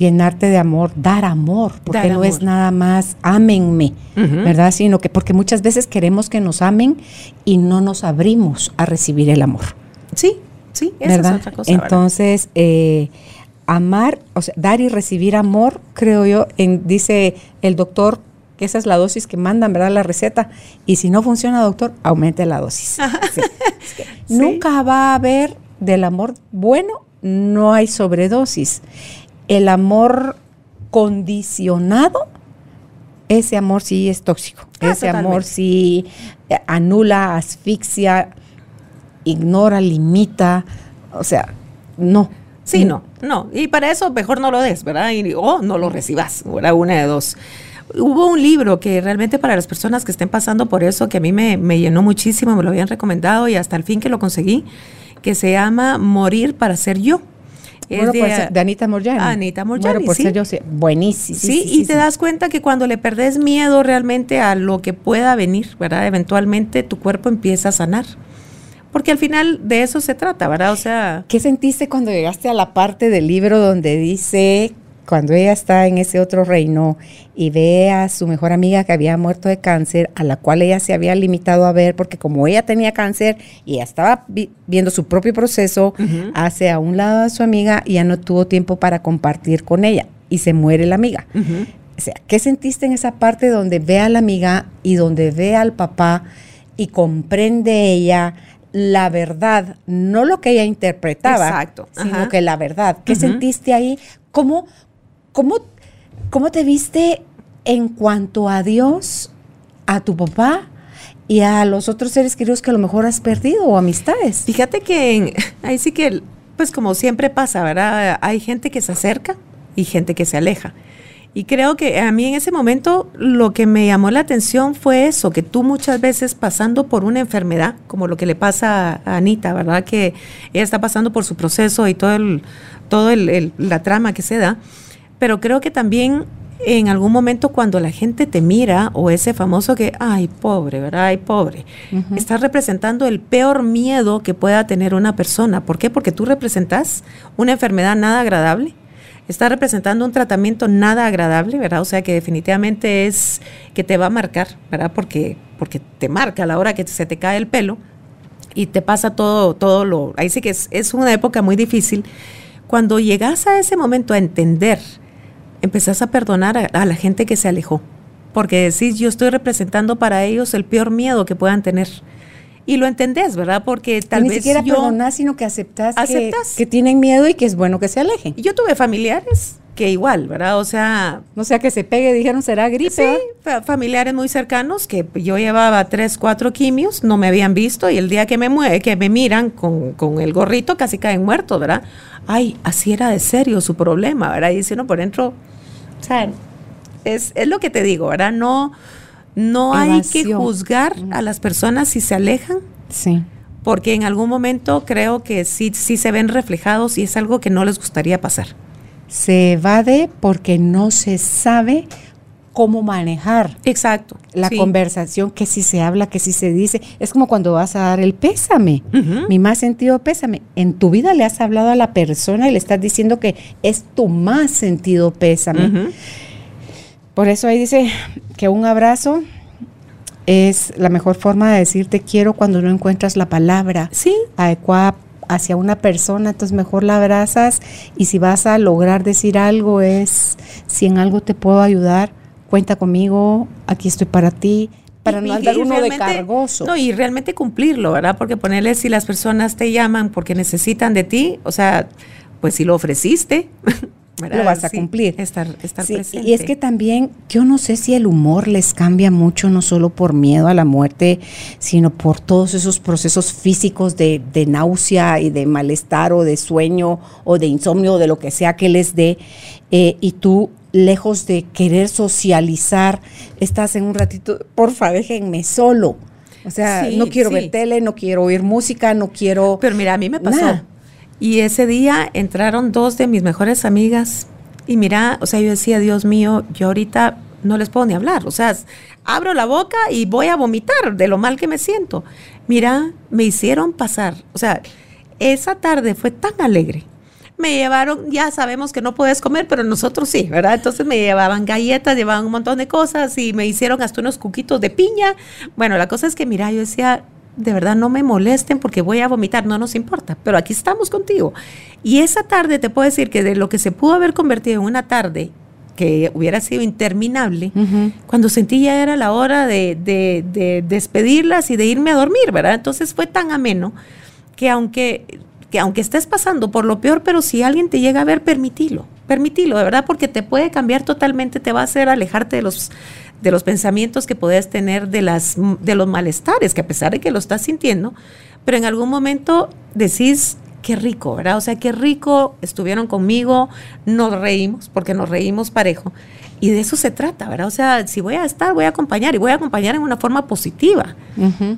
B: llenarte de amor, dar amor, porque no es nada más ámenme, ¿verdad? Sino que porque muchas veces queremos que nos amen y no nos abrimos a recibir el amor.
C: Sí, sí, esa es otra cosa.
B: Entonces, eh, amar, o sea, dar y recibir amor, creo yo, en, dice el doctor que esa es la dosis que mandan, ¿verdad? La receta. Y si no funciona, doctor, aumente la dosis. Nunca va a haber del amor bueno, no hay sobredosis. El amor condicionado, ese amor sí es tóxico.
C: Ah,
B: ese
C: totalmente.
B: amor sí eh, anula, asfixia, ignora, limita. O sea, no.
C: Sí, no, no. Y para eso mejor no lo des, ¿verdad? O no lo recibas, ¿verdad? Una de dos. Hubo un libro que realmente para las personas que estén pasando por eso, que a mí me, me llenó muchísimo, me lo habían recomendado y hasta el fin que lo conseguí, que se llama Morir para ser yo. Es
B: Bueno,
C: de-
B: pues, de Anita Morjani.
C: Anita Morjani,
B: Bueno, por
C: sí.
B: ser yo, sí. Buenísimo.
C: Sí, y te das cuenta que cuando le perdés miedo realmente a lo que pueda venir, ¿verdad? Eventualmente tu cuerpo empieza a sanar. Porque al final de eso se trata, ¿verdad? O sea,
B: ¿Qué sentiste cuando llegaste a la parte del libro donde dice, cuando ella está en ese otro reino y ve a su mejor amiga que había muerto de cáncer, a la cual ella se había limitado a ver, porque como ella tenía cáncer y ella estaba vi- viendo su propio proceso, hace a un lado a su amiga y ya no tuvo tiempo para compartir con ella y se muere la amiga. O sea, ¿qué sentiste en esa parte donde ve a la amiga y donde ve al papá y comprende ella la verdad, no lo que ella interpretaba,
C: Exacto,
B: sino
C: ajá.
B: que la verdad? ¿Qué sentiste ahí? ¿Cómo, cómo, ¿Cómo te viste en cuanto a Dios, a tu papá y a los otros seres queridos que a lo mejor has perdido o amistades?
C: Fíjate que en- ahí sí que, pues como siempre pasa, ¿verdad? Hay gente que se acerca y gente que se aleja. Y creo que a mí en ese momento lo que me llamó la atención fue eso, que tú muchas veces pasando por una enfermedad, como lo que le pasa a Anita, ¿verdad? Que ella está pasando por su proceso y todo el, todo el- el- la trama que se da, pero creo que también en algún momento cuando la gente te mira o ese famoso que, ay, pobre, ¿verdad? Ay, pobre, estás representando el peor miedo que pueda tener una persona. ¿Por qué? Porque tú representas una enfermedad nada agradable. Estás representando un tratamiento nada agradable, ¿verdad? O sea que definitivamente es que te va a marcar, ¿verdad? Porque, porque te marca a la hora que se te cae el pelo y te pasa todo, todo lo. Ahí sí que es, es una época muy difícil. Cuando llegas a ese momento a entender, empezás a perdonar a, a la gente que se alejó. Porque decís, yo estoy representando para ellos el peor miedo que puedan tener. Y lo entendés, ¿verdad? Porque tal
B: ni
C: vez
B: siquiera
C: yo,
B: perdonás, sino que aceptas, que-
C: Aceptas.
B: Que, tienen miedo y que es bueno que se alejen.
C: yo tuve familiares que igual, ¿verdad? O sea,
B: No sea que se pegue, dijeron, será gripe.
C: Sí, fa- familiares muy cercanos que yo llevaba tres, cuatro quimios, no me habían visto y el día que me mueve, que me miran con, con el gorrito casi caen muertos, ¿verdad? Ay, así era de serio su problema, ¿verdad? Y dice uno por dentro, o sea, es, es lo que te digo, ¿verdad? No, no hay que juzgar a las personas si se alejan,
B: Sí.
C: porque en algún momento creo que sí, sí se ven reflejados y es algo que no les gustaría pasar.
B: Se evade porque no se sabe cómo manejar
C: Exacto.
B: la
C: sí.
B: conversación, que si se habla, que si se dice. Es como cuando vas a dar el pésame. Mi más sentido pésame. En tu vida le has hablado a la persona y le estás diciendo que es tu más sentido pésame. Por eso ahí dice que un abrazo es la mejor forma de decir te quiero cuando no encuentras la palabra
C: Sí,
B: adecuada hacia una persona, entonces mejor la abrazas y si vas a lograr decir algo es, si en algo te puedo ayudar, cuenta conmigo, aquí estoy para ti, para
C: Y-
B: no andar uno de cargoso.
C: No, y realmente cumplirlo, ¿verdad? Porque ponerle si las personas te llaman porque necesitan de ti, o sea, pues si lo ofreciste, ¿verdad?
B: Lo vas a
C: Sí,
B: cumplir.
C: Estar, estar
B: Sí,
C: presente.
B: y es que también yo no sé si el humor les cambia mucho, no solo por miedo a la muerte, sino por todos esos procesos físicos de, de náusea y de malestar o de sueño o de insomnio o de lo que sea que les dé. eh, y tú, lejos de querer socializar, estás en un ratito, porfa, déjenme solo. O sea,
C: Sí,
B: no quiero
C: sí.
B: ver tele, no quiero oír música, no quiero...
C: Pero mira, a mí me pasó. Y ese día entraron dos de mis mejores amigas. Y mira, o sea, yo decía, Dios mío, yo ahorita no les puedo ni hablar. O sea, abro la boca y voy a vomitar de lo mal que me siento. Mira, me hicieron pasar. O sea, esa tarde fue tan alegre. Me llevaron, ya sabemos que no puedes comer, pero nosotros sí, ¿verdad? Entonces me llevaban galletas, llevaban un montón de cosas y me hicieron hasta unos cuquitos de piña. Bueno, la cosa es que, mira, yo decía, de verdad no me molesten porque voy a vomitar, no nos importa, pero aquí estamos contigo. Y esa tarde te puedo decir que de lo que se pudo haber convertido en una tarde que hubiera sido interminable, cuando sentí ya era la hora de, de, despedirlas y de irme a dormir, ¿verdad? Entonces fue tan ameno que aunque, que aunque estés pasando por lo peor, pero si alguien te llega a ver, permitilo, permitilo, de verdad, porque te puede cambiar totalmente, te va a hacer alejarte de los de los pensamientos que puedes tener, de, las, de los malestares, que a pesar de que lo estás sintiendo, pero en algún momento decís, qué rico, ¿verdad? O sea, qué rico estuvieron conmigo, nos reímos, porque nos reímos parejo. Y de eso se trata, ¿verdad? O sea, si voy a estar, voy a acompañar y voy a acompañar en una forma positiva.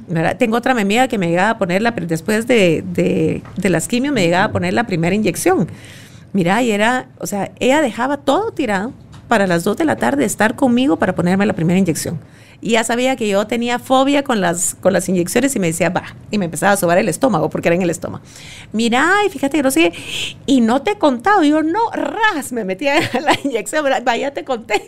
C: ¿verdad? Tengo otra amiga que me llegaba a poner la, después de, de, de las quimios, me llegaba a poner la primera inyección. Mira, y era, o sea, ella dejaba todo tirado para las 2 de la tarde estar conmigo para ponerme la primera inyección y ya sabía que yo tenía fobia con las, con las inyecciones y me decía, va, y me empezaba a sobar el estómago porque era en el estómago. Mira, y fíjate que no sé, y no te he contado, yo no, ras, me metía la inyección, vaya, te conté.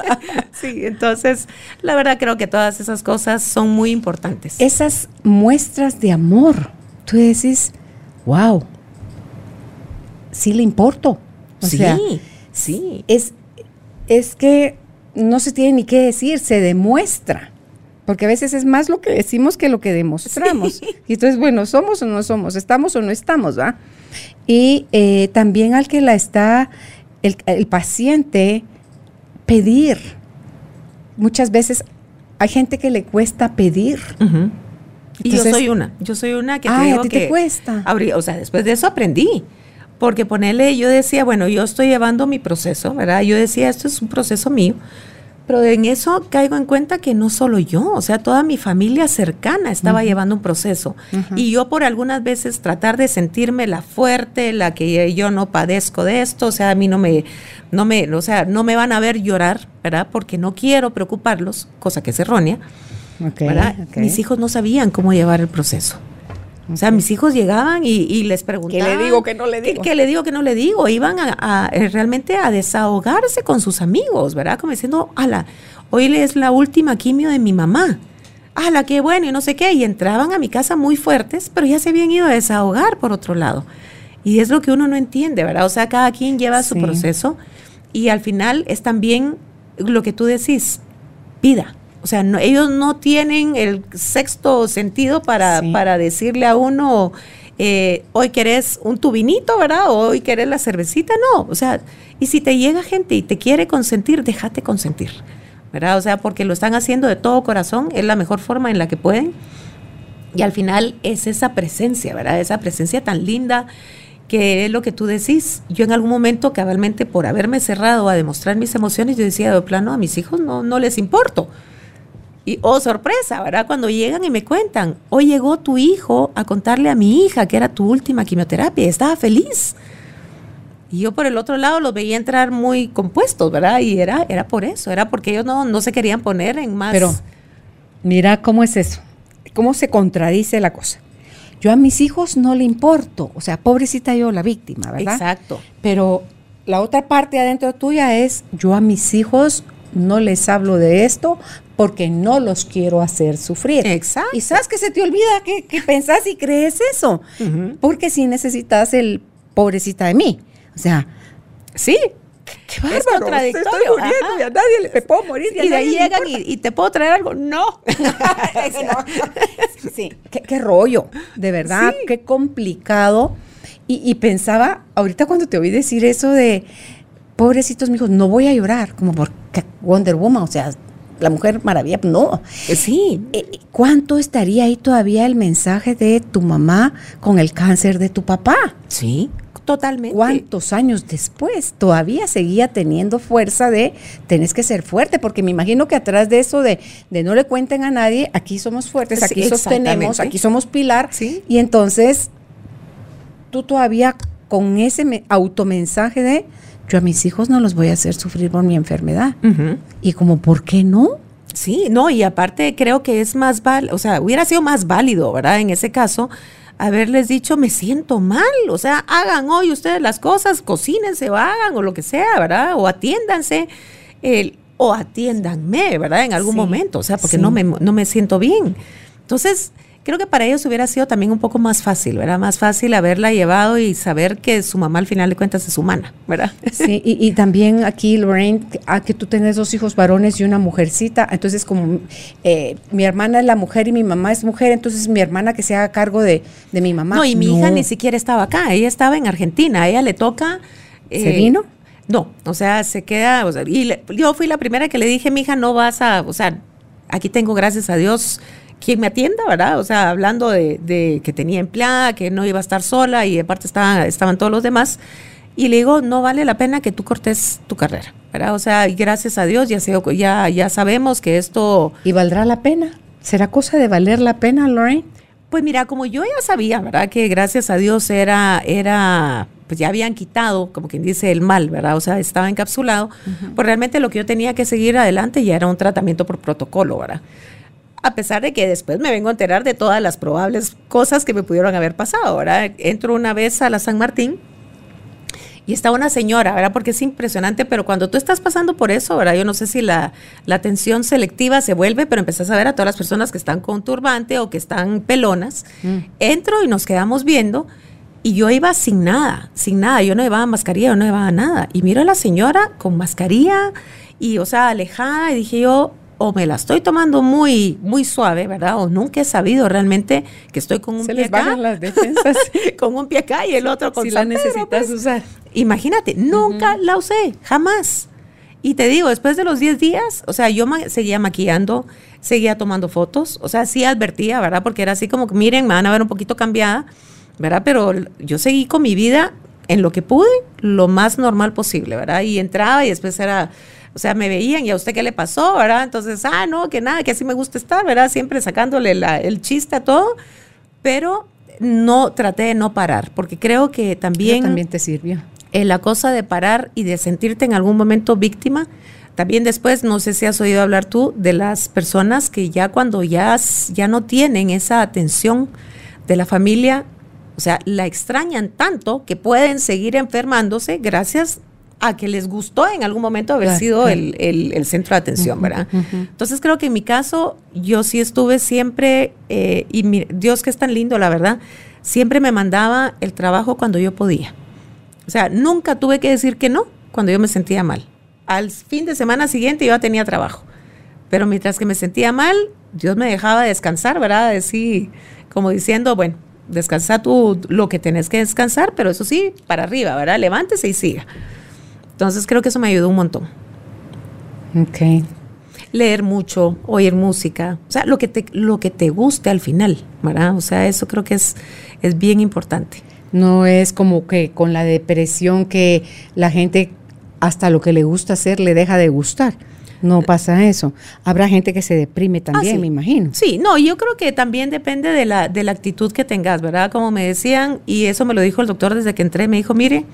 C: sí, entonces, la verdad creo que todas esas cosas son muy importantes.
B: Esas muestras de amor, tú decís, wow, sí le importo.
C: sí, sí.
B: Es, es que no se tiene ni qué decir, se demuestra. Porque a veces es más lo que decimos que lo que demostramos. Y entonces, bueno, somos o no somos, estamos o no estamos, ¿va? Y eh, también al que la está, el, paciente, pedir. Muchas veces hay gente que le cuesta pedir.
C: y yo soy una, yo soy una que
B: te ti te cuesta.
C: o sea, después de eso aprendí. Porque ponerle, yo decía, bueno, yo estoy llevando mi proceso, ¿verdad? Yo decía, esto es un proceso mío. Pero en eso caigo en cuenta que no solo yo, o sea, toda mi familia cercana estaba llevando un proceso. Y yo por algunas veces tratar de sentirme la fuerte, la que yo no padezco de esto, o sea, a mí no me, no me, o sea, no me van a ver llorar, ¿verdad? Porque no quiero preocuparlos, cosa que es errónea. ¿verdad? Mis hijos no sabían cómo llevar el proceso. O sea, mis hijos llegaban y, les preguntaban.
B: ¿Qué le digo que no le digo?
C: ¿Qué, le digo que no le digo? Iban a, eh, realmente a desahogarse con sus amigos, ¿verdad? Como diciendo, ala, hoy es la última quimio de mi mamá. Ala, qué bueno, y no sé qué. Y entraban a mi casa muy fuertes, pero ya se habían ido a desahogar por otro lado. Y es lo que uno no entiende, ¿verdad? O sea, cada quien lleva su proceso y al final es también lo que tú decís, vida. O sea, ellos no tienen el sexto sentido para, para decirle a uno, eh, hoy querés un tubinito, ¿verdad? O hoy querés la cervecita. No, o sea, y si te llega gente y te quiere consentir, déjate consentir, ¿verdad? O sea, porque lo están haciendo de todo corazón, es la mejor forma en la que pueden. Y al final es esa presencia, ¿verdad? Esa presencia tan linda que es lo que tú decís. Yo en algún momento, cabalmente, por haberme cerrado a demostrar mis emociones, yo decía de plano, a mis hijos no, no les importo. Y, oh, sorpresa, ¿verdad? Cuando llegan y me cuentan, hoy llegó tu hijo a contarle a mi hija que era tu última quimioterapia y estaba feliz. Y yo por el otro lado los veía entrar muy compuestos, ¿verdad? Y era, era por eso, era porque ellos no, no se querían poner en más.
B: Pero mira cómo es eso, cómo se contradice la cosa. Yo a mis hijos no le importo, o sea, pobrecita yo la víctima, ¿verdad?
C: Exacto.
B: Pero la otra parte adentro tuya es, yo a mis hijos no les hablo de esto porque no los quiero hacer sufrir.
C: Exacto.
B: Y sabes que se te olvida que, que pensás y crees eso, porque si necesitas el pobrecita de mí. O sea, sí,
C: Qué bárbaro, es contradictorio. Estoy
B: muriendo y a nadie le puedo morir.
C: Y, de ahí llegan y, te puedo traer algo. No.
B: sí, qué, rollo, de verdad, qué complicado. Y, y, pensaba, ahorita cuando te oí decir eso de, pobrecitos mis hijos, no voy a llorar, como porque Wonder Woman, o sea, la mujer maravilla, no.
C: Eh, sí.
B: Eh, ¿Cuánto estaría ahí todavía el mensaje de tu mamá con el cáncer de tu papá?
C: Sí, totalmente.
B: ¿Cuántos años después todavía seguía teniendo fuerza de tenés que ser fuerte? Porque me imagino que atrás de eso de, de no le cuenten a nadie, aquí somos fuertes, aquí sostenemos, aquí somos pilar.
C: Sí.
B: Y entonces tú todavía con ese automensaje de yo a mis hijos no los voy a hacer sufrir por mi enfermedad. Y como, ¿por qué no?
C: Sí, no, y aparte creo que es más válido, o sea, hubiera sido más válido, ¿verdad? En ese caso, haberles dicho, me siento mal, o sea, hagan hoy ustedes las cosas, cocínense o hagan o lo que sea, ¿verdad? O atiéndanse, el, o atiéndanme, ¿verdad? En algún momento, o sea, porque no, me, no me siento bien. Entonces, creo que para ellos hubiera sido también un poco más fácil, ¿verdad? Más fácil haberla llevado y saber que su mamá al final de cuentas es humana, ¿verdad?
B: Sí, y, también aquí, Lorraine, a que tú tenés dos hijos varones y una mujercita, entonces como eh, mi hermana es la mujer y mi mamá es mujer, entonces mi hermana que se haga cargo de, mi mamá.
C: No, y mi hija ni siquiera estaba acá, ella estaba en Argentina, a ella le toca...
B: ¿Se vino?
C: No, o sea, se queda, o sea, y yo fui la primera que le dije, mi hija, no vas a, o sea, aquí tengo, gracias a Dios, quien me atienda, ¿verdad? O sea, hablando de, que tenía empleada, que no iba a estar sola y aparte estaban, estaban todos los demás. Y le digo, no vale la pena que tú cortes tu carrera, ¿verdad? O sea, gracias a Dios ya, ya, ya sabemos que esto...
B: ¿Y valdrá la pena? ¿Será cosa de valer la pena, Lorraine?
C: Pues mira, como yo ya sabía, ¿verdad? Que gracias a Dios era, era pues ya habían quitado, como quien dice, el mal, ¿verdad? O sea, estaba encapsulado. Pues realmente lo que yo tenía que seguir adelante ya era un tratamiento por protocolo, ¿verdad? A pesar de que después me vengo a enterar de todas las probables cosas que me pudieron haber pasado, ¿verdad? Entro una vez a la San Martín y está una señora, ¿verdad? Porque es impresionante, pero cuando tú estás pasando por eso, ¿verdad? Yo no sé si la, la atención selectiva se vuelve, pero empezás a ver a todas las personas que están con turbante o que están pelonas. Mm. Entro y nos quedamos viendo y yo iba sin nada, sin nada. Yo no llevaba mascarilla, yo no llevaba nada. Y miro a la señora con mascarilla y, o sea, alejada. Y dije yo, o me la estoy tomando muy, muy suave, ¿verdad? O nunca he sabido realmente que estoy con un pie acá.
B: las defensas.
C: con un pie acá y el otro con
B: Si la necesitas pues. usar.
C: Imagínate, nunca la usé, jamás. Y te digo, después de los 10 días, o sea, yo seguía maquillando, seguía tomando fotos, o sea, sí advertía, ¿verdad? Porque era así como que, miren, me van a ver un poquito cambiada ¿verdad? Pero yo seguí con mi vida en lo que pude, lo más normal posible, ¿verdad? Y entraba y después era, o sea, me veían y a usted qué le pasó, ¿verdad? Entonces, ah, no, que nada, que así me gusta estar, ¿verdad? Siempre sacándole el chiste a todo, pero no traté de no parar, porque creo que también...
B: también te sirvió.
C: En la cosa de parar y de sentirte en algún momento víctima, también después, no sé si has oído hablar tú de las personas que ya cuando ya, ya no tienen esa atención de la familia, o sea, la extrañan tanto que pueden seguir enfermándose gracias a que les gustó en algún momento haber sido el, centro de atención, ¿verdad? Entonces creo que en mi caso yo sí estuve siempre, eh, y Dios que es tan lindo, la verdad, siempre me mandaba el trabajo cuando yo podía. O sea, nunca tuve que decir que no cuando yo me sentía mal. Al fin de semana siguiente yo tenía trabajo. Pero mientras que me sentía mal, Dios me dejaba descansar, ¿verdad? Decir, como diciendo, bueno, descansa tú lo que tenés que descansar, pero eso sí, para arriba, ¿verdad? Levántese y siga. Entonces creo que eso me ayudó un montón.
B: Ok.
C: Leer mucho, oír música, o sea, lo que te, lo que te guste al final, ¿verdad? O sea, eso creo que es, es bien importante.
B: No es como que con la depresión que la gente hasta lo que le gusta hacer le deja de gustar. No pasa eso. Habrá gente que se deprime también,
C: ah,
B: me imagino.
C: Sí, no, yo creo que también depende de la, de la actitud que tengas, ¿verdad? Como me decían, y eso me lo dijo el doctor desde que entré, me dijo, mire,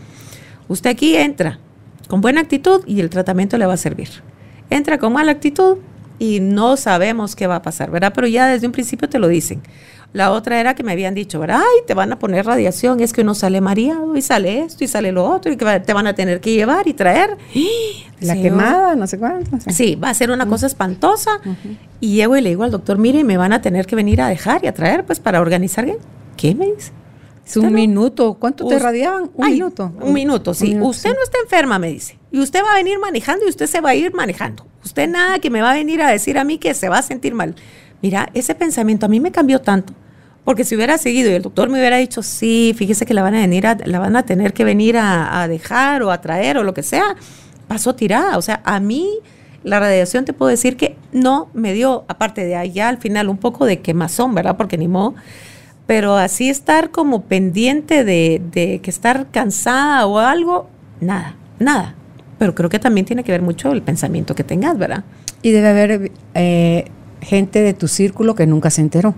C: usted aquí entra con buena actitud y el tratamiento le va a servir. Entra con mala actitud y no sabemos qué va a pasar, ¿verdad? Pero ya desde un principio te lo dicen. La otra era que me habían dicho, ¿verdad? Ay, te van a poner radiación, es que uno sale mareado y sale esto y sale lo otro y que te van a tener que llevar y traer.
B: La quemada, no sé cuánto.
C: Sí, va a ser una cosa espantosa. Y llego y le digo al doctor, mire, me van a tener que venir a dejar y a traer, pues, para organizar. ¿Qué me dice?
B: Es un minuto. ¿Cuánto te radiaban? Un minuto.
C: Un minuto, sí. usted no está enferma, me dice. Y usted va a venir manejando y usted se va a ir manejando. Usted nada que me va a venir a decir a mí que se va a sentir mal. Mira, ese pensamiento a mí me cambió tanto. Porque si hubiera seguido y el doctor me hubiera dicho, sí, fíjese que la van a venir a, la van a tener que venir a, dejar o a traer o lo que sea, pasó tirada. O sea, a mí la radiación te puedo decir que no me dio, aparte de allá al final, un poco de quemazón, ¿verdad? Porque ni modo. Pero así estar como pendiente de, de que estar cansada o algo, nada, nada. Pero creo que también tiene que ver mucho el pensamiento que tengas, ¿verdad?
B: Y debe haber eh, gente de tu círculo que nunca se enteró.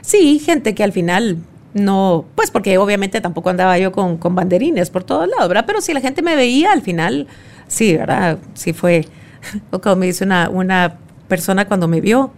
C: Sí, gente que al final no, pues porque obviamente tampoco andaba yo con, con banderines por todos lados, ¿verdad? Pero si la gente me veía, al final, sí, ¿verdad? Sí fue, o como me dice una, una persona cuando me vio,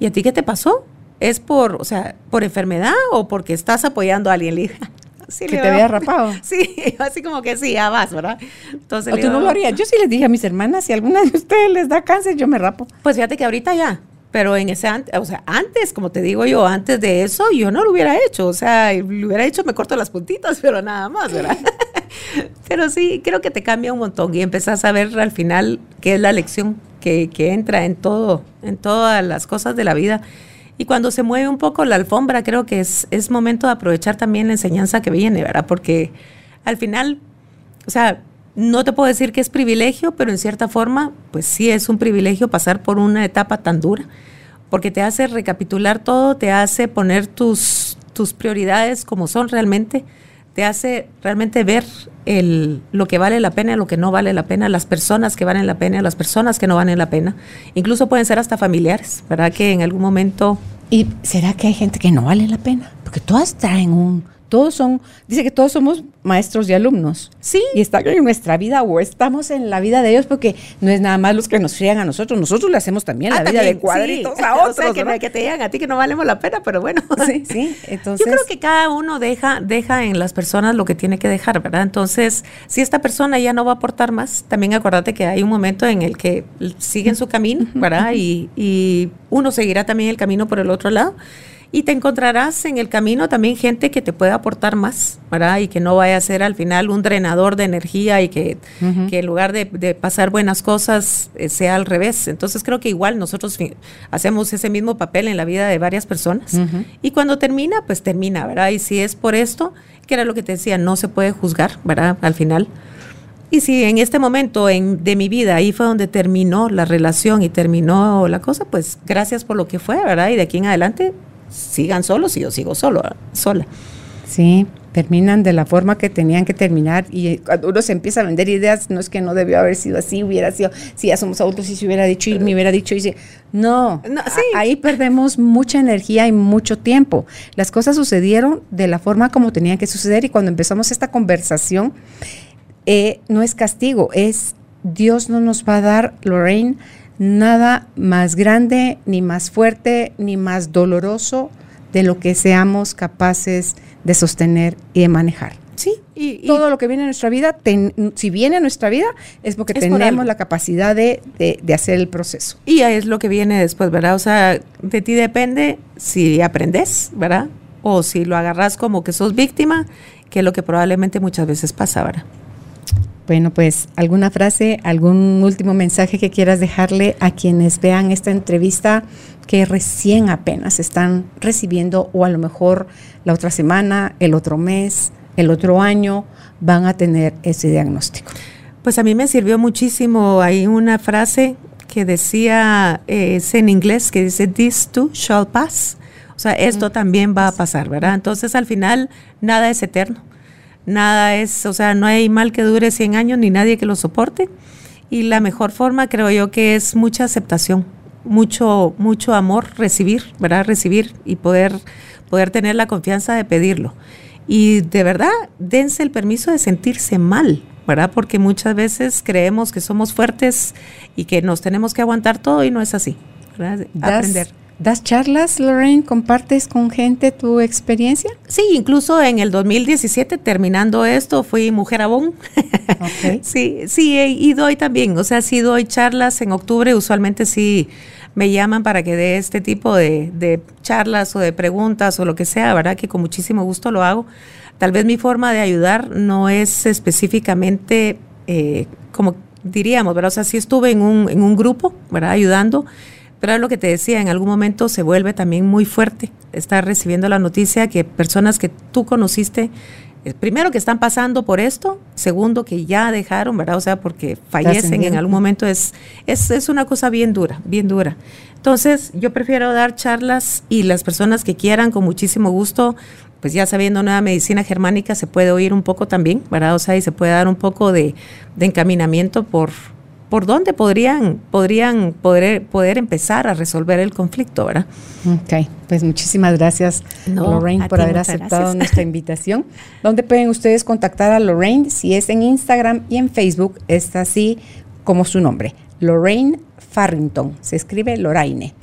C: ¿y a ti qué te pasó? ¿Es por, o sea, por enfermedad o porque estás apoyando a alguien?
B: Sí, que te había rapado.
C: Sí, así como que sí, ya vas, ¿verdad?
B: Entonces, ¿O tú no lo harías? Yo sí les dije a mis hermanas, si alguna de ustedes les da cáncer, yo me rapo.
C: Pues fíjate que ahorita ya, Pero en ese, o sea, antes, como te digo yo, antes de eso, yo no lo hubiera hecho. O sea, lo hubiera hecho, me corto las puntitas, pero nada más, ¿verdad? pero sí, creo que te cambia un montón y empezás a ver al final qué es la lección que, que entra en todo, en todas las cosas de la vida. Y cuando se mueve un poco la alfombra, creo que es, es momento de aprovechar también la enseñanza que viene, ¿verdad? Porque al final, o sea, no te puedo decir que es privilegio, pero en cierta forma, pues sí es un privilegio pasar por una etapa tan dura, porque te hace recapitular todo, te hace poner tus, tus prioridades como son realmente, te hace realmente ver el, lo que vale la pena lo que no vale la pena, las personas que valen la pena, las personas que no valen la pena. Incluso pueden ser hasta familiares, ¿verdad? Que en algún momento...
B: ¿Y será que hay gente que no vale la pena? Porque todas traen un todos son, dice que todos somos maestros y alumnos.
C: Sí.
B: Y están en nuestra vida o estamos en la vida de ellos porque no es nada más los que nos frían a nosotros, nosotros le hacemos también la ah, vida de cuadritos a otros.
C: O sea, que, te digan a ti que no valemos la pena, pero bueno.
B: Sí, sí. Entonces,
C: Yo creo que cada uno deja, deja en las personas lo que tiene que dejar, ¿verdad? Entonces, si esta persona ya no va a aportar más, también acuérdate que hay un momento en el que siguen su camino, ¿verdad? Y, y uno seguirá también el camino por el otro lado y te encontrarás en el camino también gente que te pueda aportar más, ¿verdad? Y que no vaya a ser al final un drenador de energía y que, en lugar de, pasar buenas cosas eh, sea al revés. Entonces creo que igual nosotros hacemos ese mismo papel en la vida de varias personas y cuando termina, pues termina, ¿verdad? Y si es por esto, que era lo que te decía, no se puede juzgar, ¿verdad? Al final. Y si en este momento en, de mi vida ahí fue donde terminó la relación y terminó la cosa, pues gracias por lo que fue, ¿verdad? Y de aquí en adelante sigan solos y yo sigo solo, sola.
B: Sí, terminan de la forma que tenían que terminar y cuando uno se empieza a vender ideas, no es que no debió haber sido así, hubiera sido, si ya somos adultos y se hubiera dicho y me hubiera dicho y no, no ahí perdemos mucha energía y mucho tiempo. Las cosas sucedieron de la forma como tenían que suceder y cuando empezamos esta conversación, eh, no es castigo, es Dios no nos va a dar, Lorraine, nada más grande, ni más fuerte, ni más doloroso de lo que seamos capaces de sostener y de manejar.
C: Sí,
B: y, todo lo que viene a nuestra vida, si viene a nuestra vida, es porque tenemos la capacidad de, de, hacer el proceso.
C: Y es lo que viene después, ¿verdad? O sea, de ti depende si aprendes, ¿verdad? O si lo agarras como que sos víctima, que es lo que probablemente muchas veces pasa, ¿verdad?
B: Bueno, pues alguna frase, algún último mensaje que quieras dejarle a quienes vean esta entrevista que recién apenas están recibiendo o a lo mejor la otra semana, el otro mes, el otro año van a tener ese diagnóstico.
C: Pues a mí me sirvió muchísimo. Hay una frase que decía, eh, es en inglés, que dice, this too shall pass. O sea, esto también va a pasar, ¿verdad? Entonces al final nada es eterno nada es, o sea, no hay mal que dure 100 años ni nadie que lo soporte. Y la mejor forma creo yo que es mucha aceptación, mucho, mucho amor, recibir, ¿verdad? Recibir y poder, poder tener la confianza de pedirlo. Y de verdad, dense el permiso de sentirse mal, ¿verdad? Porque muchas veces creemos que somos fuertes y que nos tenemos que aguantar todo y no es así, ¿verdad?
B: Aprender. ¿Das charlas, Lorraine? ¿Compartes con gente tu experiencia?
C: Sí, incluso en el 2017, terminando esto, fui mujer abón. sí, sí, y doy también, o sea, sí doy charlas en octubre, usualmente sí me llaman para que dé este tipo de, charlas o de preguntas o lo que sea, ¿verdad? Que con muchísimo gusto lo hago. Tal vez mi forma de ayudar no es específicamente eh, como diríamos, ¿verdad? O sea, sí estuve en un, en un grupo, ¿verdad? Ayudando pero es lo que te decía, en algún momento se vuelve también muy fuerte estar recibiendo la noticia que personas que tú conociste, eh, primero que están pasando por esto, segundo que ya dejaron, ¿verdad? O sea, porque fallecen en algún momento, es, es, es una cosa bien dura, bien dura. Entonces, yo prefiero dar charlas y las personas que quieran, con muchísimo gusto, pues ya sabiendo nueva medicina germánica, se puede oír un poco también, ¿verdad? O sea, y se puede dar un poco de, de encaminamiento por, por dónde podrían, podrían poder, poder empezar a resolver el conflicto, ¿verdad?
B: Ok, pues muchísimas gracias, Lorraine, por haber aceptado nuestra invitación. ¿Dónde pueden ustedes contactar a Lorraine? Si es en Instagram y en Facebook, está así como su nombre, Lorraine Farrington, se escribe Lorraine.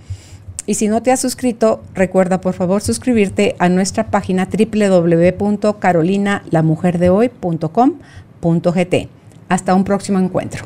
B: Y si no te has suscrito, recuerda por favor suscribirte a nuestra página www.carolinalamujerdehoy.com.gt. Hasta un próximo encuentro.